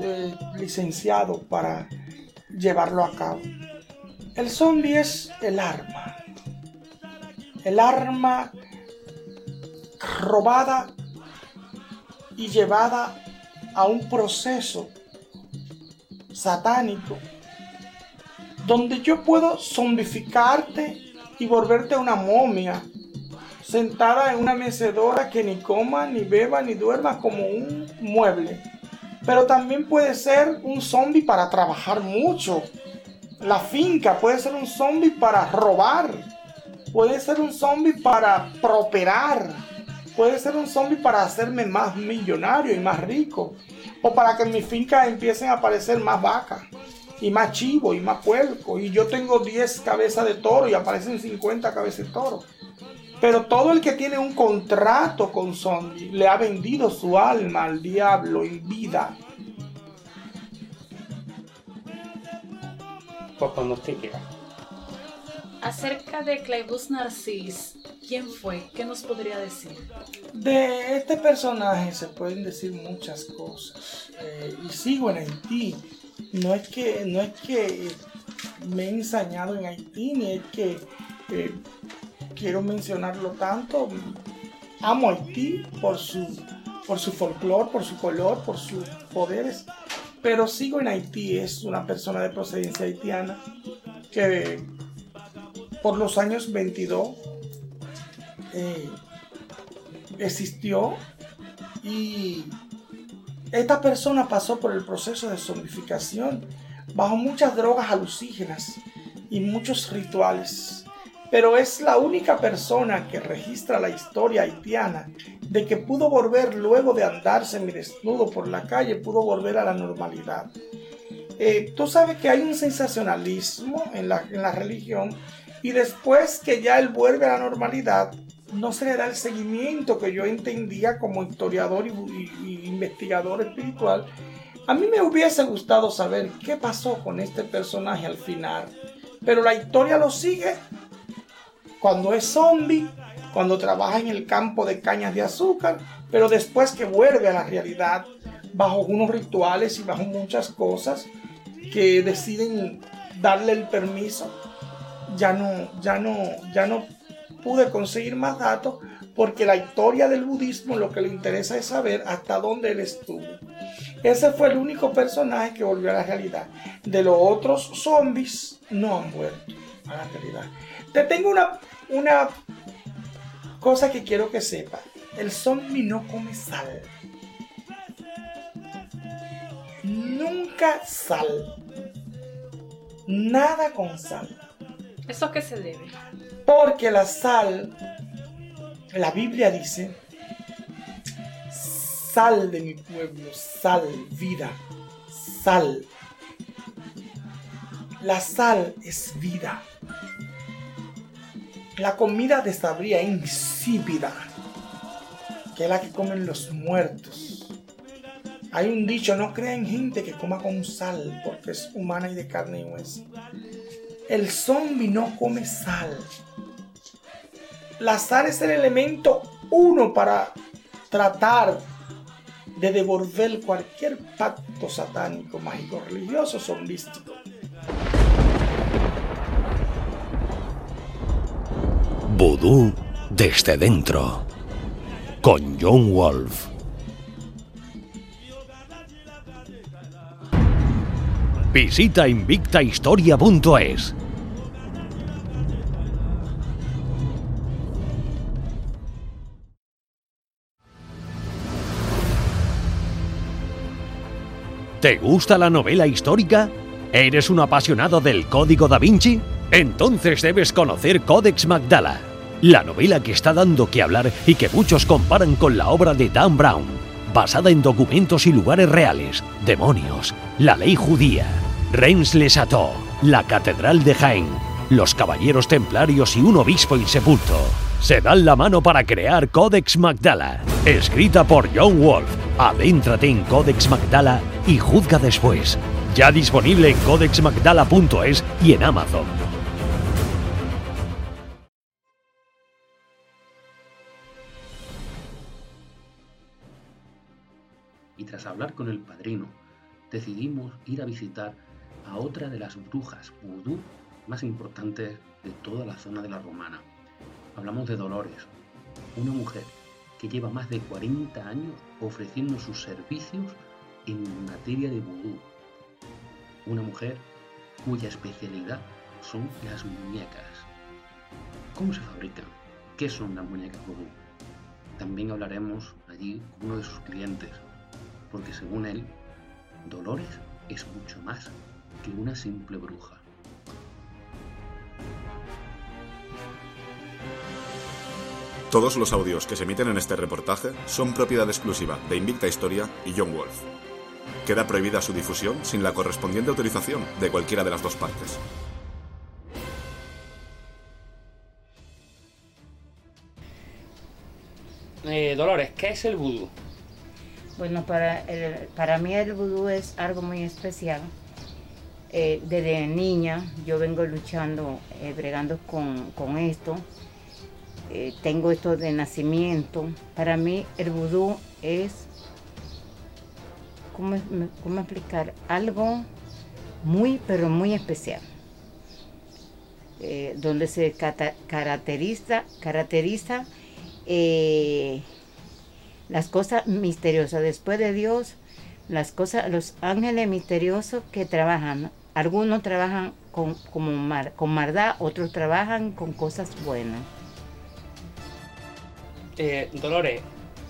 eh, licenciados para llevarlo a cabo. El zombie es el arma. El arma robada y llevada a un proceso satánico, donde yo puedo zombificarte y volverte una momia, sentada en una mecedora que ni coma, ni beba, ni duerma como un mueble. Pero también puede ser un zombie para trabajar mucho. La finca puede ser un zombie para robar. Puede ser un zombie para prosperar. Puede ser un zombie para hacerme más millonario y más rico o para que en mi finca empiecen a aparecer más vacas y más chivo y más puerco y yo tengo 10 cabezas de toro y aparecen 50 cabezas de toro. Pero todo el que tiene un contrato con zombie le ha vendido su alma al diablo en vida. Pues cuando usted quiera. Acerca de Claibus Narcis, ¿quién fue? ¿Qué nos podría decir? De este personaje se pueden decir muchas cosas. Eh, y sigo en Haití. No es que, no es que me he ensañado en Haití, ni es que eh, quiero mencionarlo tanto. Amo Haití por su, por su folclore, por su color, por sus poderes. Pero sigo en Haití, es una persona de procedencia haitiana que por los años 22 eh, existió y esta persona pasó por el proceso de zombificación bajo muchas drogas alucígenas y muchos rituales. Pero es la única persona que registra la historia haitiana de que pudo volver luego de andar semidesnudo por la calle, pudo volver a la normalidad. Eh, tú sabes que hay un sensacionalismo en la, en la religión y después que ya él vuelve a la normalidad, no se le da el seguimiento que yo entendía como historiador y, investigador espiritual. A mí me hubiese gustado saber qué pasó con este personaje al final, pero la historia lo sigue cuando es zombie, cuando trabaja en el campo de cañas de azúcar, pero después que vuelve a la realidad bajo unos rituales y bajo muchas cosas que deciden darle el permiso ya no, ya no, ya no pude conseguir más datos porque la historia del budismo lo que le interesa es saber hasta dónde él estuvo. Ese fue el único personaje que volvió a la realidad. De los otros zombies no han vuelto a la realidad. Te tengo una, una cosa que quiero que sepa. El zombie no come sal. Nunca sal. Nada con sal. ¿Eso qué se debe? Porque la sal, la Biblia dice, sal de mi pueblo, sal, vida, sal. La sal es vida. La comida desabría insípida, que es la que comen los muertos. Hay un dicho, no crean gente que coma con sal, porque es humana y de carne y hueso. El zombie no come sal. La sal es el elemento uno para tratar de devolver cualquier pacto satánico, mágico, religioso, zombístico. Voodoo desde dentro. Con John Wolf. Visita invictahistoria.es. ¿Te gusta la novela histórica? ¿Eres un apasionado del Código da Vinci? Entonces debes conocer Codex Magdala, la novela que está dando que hablar y que muchos comparan con la obra de Dan Brown, basada en documentos y lugares reales, demonios, la ley judía, Reims-les-Châteaux, la Catedral de Jaén, los Caballeros Templarios y un obispo insepulto. Se dan la mano para crear Codex Magdala, escrita por John Wolf. Adéntrate en Codex Magdala y juzga después. Ya disponible en codexmagdala.es y en Amazon. y tras hablar con el padrino, decidimos ir a visitar a otra de las brujas vudú más importantes de toda la zona de la Romana. Hablamos de Dolores, una mujer que lleva más de 40 años ofreciendo sus servicios en materia de vudú. Una mujer cuya especialidad son las muñecas. ¿Cómo se fabrican? ¿Qué son las muñecas vudú? También hablaremos allí con uno de sus clientes, porque según él, Dolores es mucho más que una simple bruja. Todos los audios que se emiten en este reportaje son propiedad exclusiva de Invicta Historia y John Wolf. Queda prohibida su difusión sin la correspondiente autorización de cualquiera de las dos partes. Eh, Dolores, ¿qué es el vudú? Bueno, para, el- para mí el vudú es algo muy especial. Eh, desde niña yo vengo luchando, eh, bregando con, con esto. Eh, tengo esto de nacimiento. Para mí el vudú es, ¿cómo, explicar? Algo muy, pero muy especial. Eh, donde se cata- caracteriza, caracteriza eh, las cosas misteriosas. Después de Dios, las cosas, los ángeles misteriosos que trabajan. Algunos trabajan con, como con maldad, otros trabajan con cosas buenas. Eh, Dolores,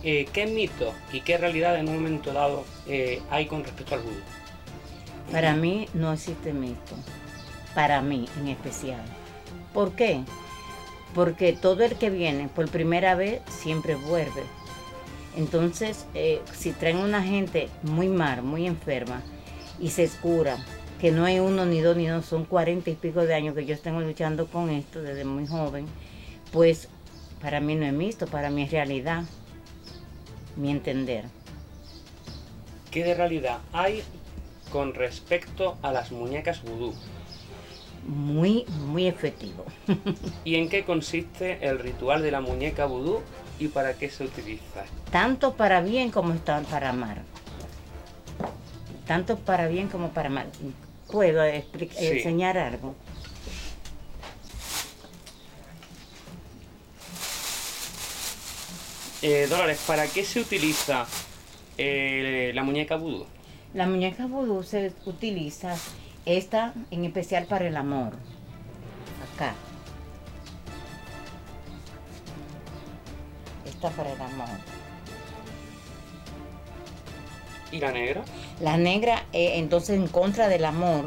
eh, ¿qué mito y qué realidad en un momento dado eh, hay con respecto al vudú? Para mí no existe mito. Para mí en especial. ¿Por qué? Porque todo el que viene por primera vez siempre vuelve. Entonces, eh, si traen una gente muy mal, muy enferma, y se cura, que no hay uno, ni dos, ni dos, son cuarenta y pico de años que yo tengo luchando con esto desde muy joven, pues para mí no es mito, para mí es realidad, mi entender. ¿Qué de realidad hay con respecto a las muñecas vudú? Muy, muy efectivo. [LAUGHS] ¿Y en qué consiste el ritual de la muñeca vudú y para qué se utiliza? tanto para bien como para mal. Tanto para bien como para mal. ¿Puedo Sí. enseñar algo? Eh, Dolores, ¿para qué se utiliza eh, la muñeca vudú? La muñeca vudú se utiliza esta en especial para el amor. Acá. Esta para el amor. ¿Y la negra? La negra, eh, entonces, en contra del amor,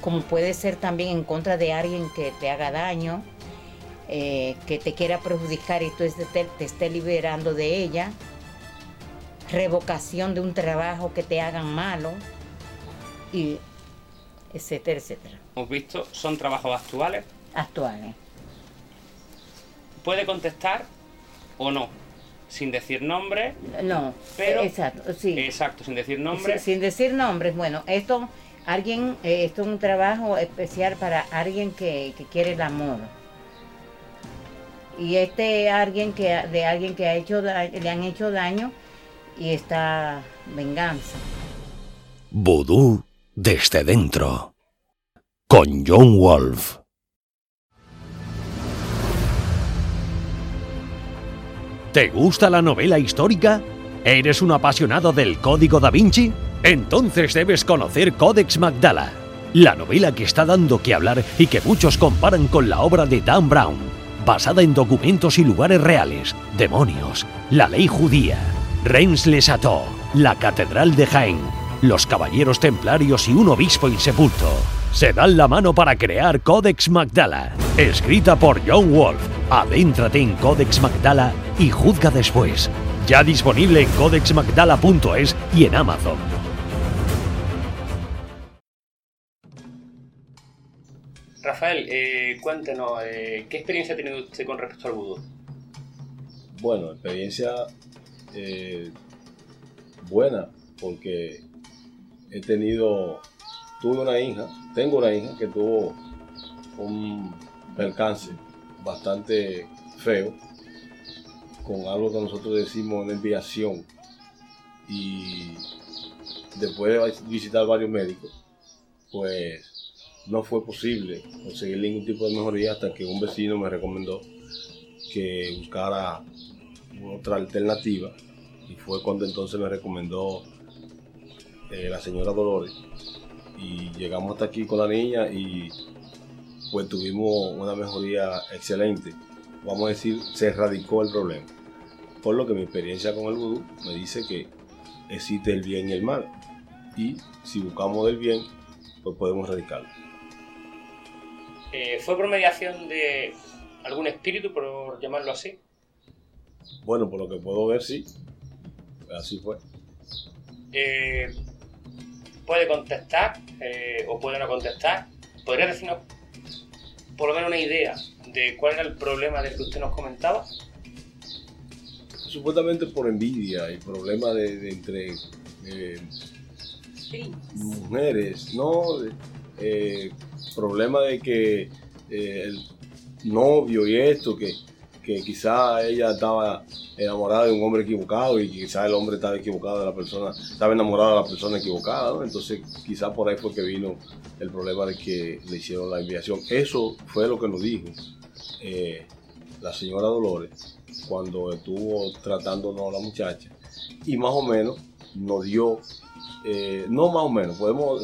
como puede ser también en contra de alguien que te haga daño, eh, que te quiera perjudicar y tú te, te esté liberando de ella, revocación de un trabajo que te hagan malo, y etcétera, etcétera. Hemos visto, son trabajos actuales. Actuales. Puede contestar o no, sin decir nombre. No, pero exacto, sí. Exacto, sin decir nombre. Sí, sin decir nombres, bueno, esto alguien eh, esto es un trabajo especial para alguien que, que, quiere el amor. Y este alguien que de alguien que ha hecho le han hecho daño y está venganza. Vudú desde dentro. Con John Wolf. ¿Te gusta la novela histórica? ¿Eres un apasionado del Código da Vinci? Entonces debes conocer Codex Magdala, la novela que está dando que hablar y que muchos comparan con la obra de Dan Brown, basada en documentos y lugares reales, demonios, la ley judía, Reims-les Chateaux, la Catedral de Jaén, los Caballeros Templarios y un obispo insepulto. Se dan la mano para crear Codex Magdala, escrita por John Wolf. Adéntrate en Codex Magdala y juzga después. Ya disponible en codexmagdala.es y en Amazon. Rafael, eh, cuéntenos, eh, ¿qué experiencia ha tenido usted con respecto al vudú? Bueno, experiencia eh, buena, porque he tenido, tuve una hija, tengo una hija que tuvo un percance bastante feo con algo que nosotros decimos una enviación y después de visitar varios médicos, pues no fue posible conseguir ningún tipo de mejoría hasta que un vecino me recomendó que buscara otra alternativa y fue cuando entonces me recomendó eh, la señora Dolores y llegamos hasta aquí con la niña y pues tuvimos una mejoría excelente. Vamos a decir, se erradicó el problema. Por lo que mi experiencia con el vudú me dice que existe el bien y el mal. Y si buscamos el bien, pues podemos erradicarlo. Eh, ¿Fue por mediación de algún espíritu, por llamarlo así? Bueno, por lo que puedo ver, sí. Así fue. Eh, puede contestar eh, o puede no contestar. ¿Podría decirnos por lo menos una idea de cuál era el problema de que usted nos comentaba? Supuestamente por envidia y problema de, entre eh, mujeres, ¿no? Eh, problema de que eh, el novio y esto, que, que quizá ella estaba enamorada de un hombre equivocado y quizá el hombre estaba equivocado de la persona, estaba enamorado de la persona equivocada, ¿no? entonces quizá por ahí fue que vino el problema de que le hicieron la enviación. Eso fue lo que nos dijo eh, la señora Dolores cuando estuvo tratándonos a la muchacha y más o menos nos dio, eh, no más o menos, podemos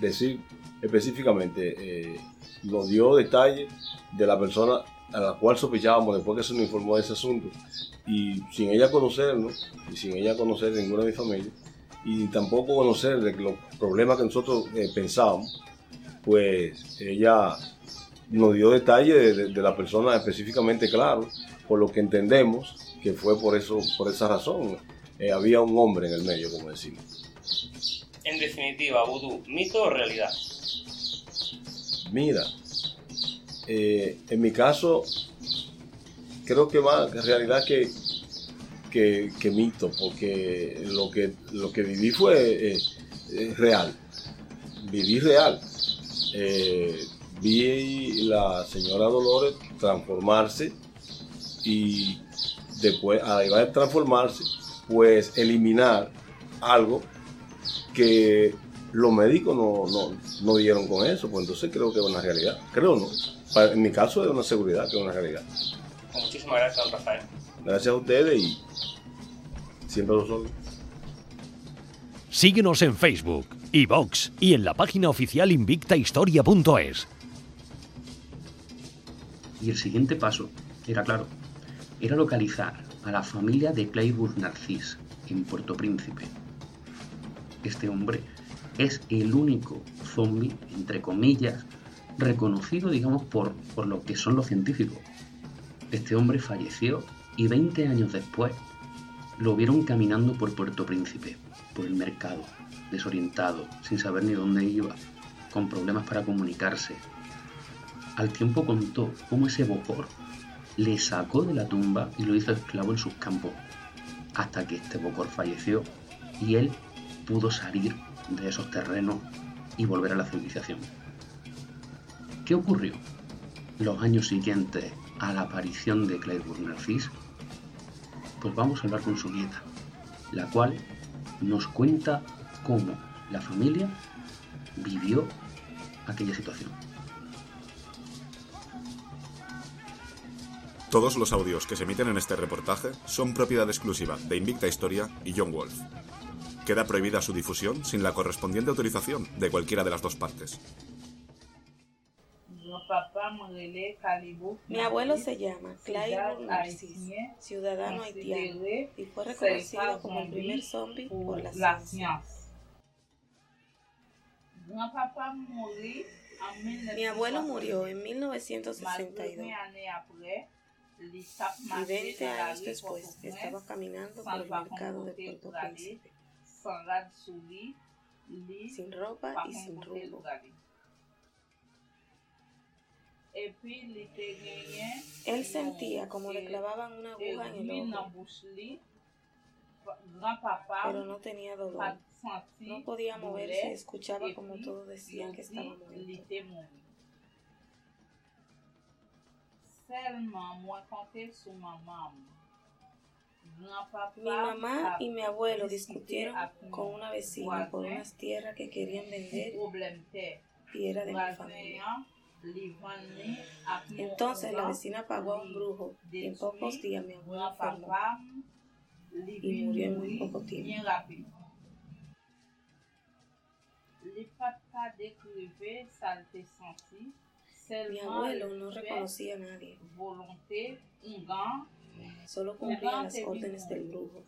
decir específicamente, nos dio detalles de la persona a la cual sospechábamos después que se nos informó de ese asunto y sin ella conocernos y sin ella conocer ninguna de mi familia y tampoco conocer los problemas que nosotros eh, pensábamos, pues ella nos dio detalles de, la persona específicamente claro, por lo que entendemos que fue por eso, por esa razón. Eh, había un hombre en el medio, como decimos. En definitiva, vudú, mito o realidad. Mira, eh, en mi caso, creo que más realidad que, que, mito, porque lo que, lo que viví fue eh, real. Viví real. Eh, vi la señora Dolores transformarse y después, además de transformarse, pues eliminar algo que los médicos no, no, no, dieron con eso, pues entonces creo que es una realidad. Creo no. En mi caso es una seguridad que es una realidad. Muchísimas gracias, don Rafael. Gracias a ustedes y siempre los son. Síguenos en Facebook, iVox y en la página oficial invictahistoria.es. Y el siguiente paso era claro, era localizar a la familia de Clayburgh Narcís en Puerto Príncipe. Este hombre es el único zombie, entre comillas, reconocido, digamos, por, por lo que son los científicos. Este hombre falleció y 20 años después lo vieron caminando por Puerto Príncipe, por el mercado, desorientado, sin saber ni dónde iba, con problemas para comunicarse. Al tiempo contó cómo ese bocor le sacó de la tumba y lo hizo esclavo en sus campos, hasta que este bocor falleció y él pudo salir de esos terrenos y volver a la civilización. ¿Qué ocurrió los años siguientes a la aparición de Claire Narcís? Pues vamos a hablar con su nieta, la cual nos cuenta cómo la familia vivió aquella situación. Todos los audios que se emiten en este reportaje son propiedad exclusiva de Invicta Historia y John Wolf. Queda prohibida su difusión sin la correspondiente autorización de cualquiera de las dos partes. Mi abuelo se llama Clyde Narcis, ciudadano haitiano, y fue reconocido como el primer zombie por la ciencia. Mi abuelo murió en 1962 y 20 años después estaba caminando por el mercado de Puerto Príncipe, sin ropa y sin rumbo. Él sentía como le clavaban una aguja en el ojo, pero no tenía dolor. No podía moverse, escuchaba como todos decían que estaba muerto. Mi mamá y mi abuelo discutieron con una vecina por unas tierras que querían vender y era de mi familia. Entonces la vecina pagó a un brujo y en pocos días mi abuelo enfermó y murió en muy poco tiempo. Mi abuelo no reconocía a nadie. Solo cumplía las órdenes del brujo.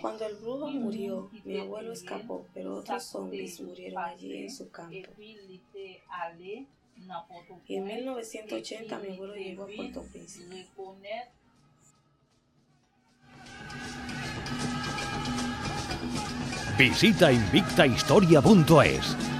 Cuando el brujo murió, mi abuelo escapó, pero otros zombies murieron allí en su campo. Y en 1980 mi abuelo llegó a Puerto Príncipe. Visita invictahistoria.es.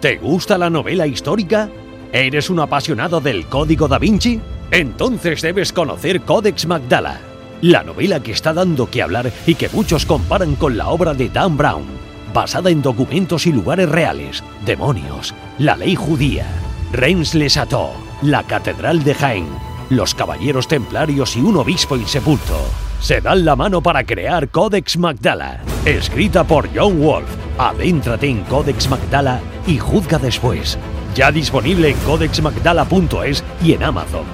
¿Te gusta la novela histórica? ¿Eres un apasionado del Código da Vinci? Entonces debes conocer Codex Magdala, la novela que está dando que hablar y que muchos comparan con la obra de Dan Brown, basada en documentos y lugares reales, demonios, la ley judía, Reims-les-Châteaux, la Catedral de Jaén, los Caballeros Templarios y un obispo insepulto. Se dan la mano para crear Codex Magdala, escrita por John Wolf. Adéntrate en Codex Magdala y juzga después. Ya disponible en codexmagdala.es y en Amazon.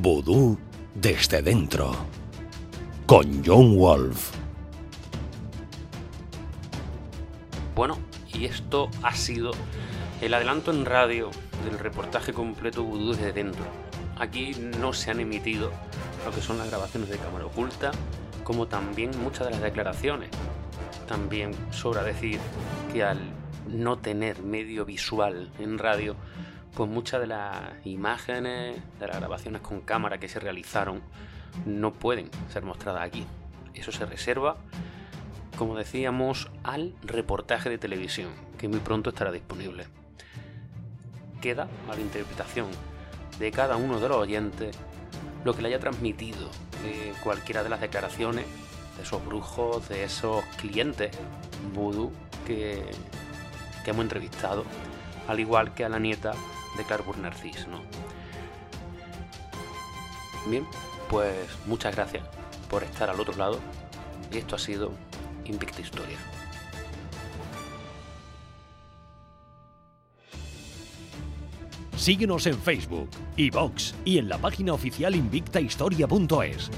Vudú desde dentro. Con John Wolf. Bueno, y esto ha sido el adelanto en radio del reportaje completo Vudú desde dentro. Aquí no se han emitido lo que son las grabaciones de cámara oculta, como también muchas de las declaraciones. También sobra decir que al no tener medio visual en radio, pues muchas de las imágenes, de las grabaciones con cámara que se realizaron, no pueden ser mostradas aquí. Eso se reserva, como decíamos, al reportaje de televisión, que muy pronto estará disponible. Queda a la interpretación de cada uno de los oyentes lo que le haya transmitido eh, cualquiera de las declaraciones de esos brujos, de esos clientes vudú que, que hemos entrevistado, al igual que a la nieta de Carburg Narcis. Bien, pues muchas gracias por estar al otro lado y esto ha sido Invicta Historia. Síguenos en Facebook, iVox y en la página oficial invictahistoria.es.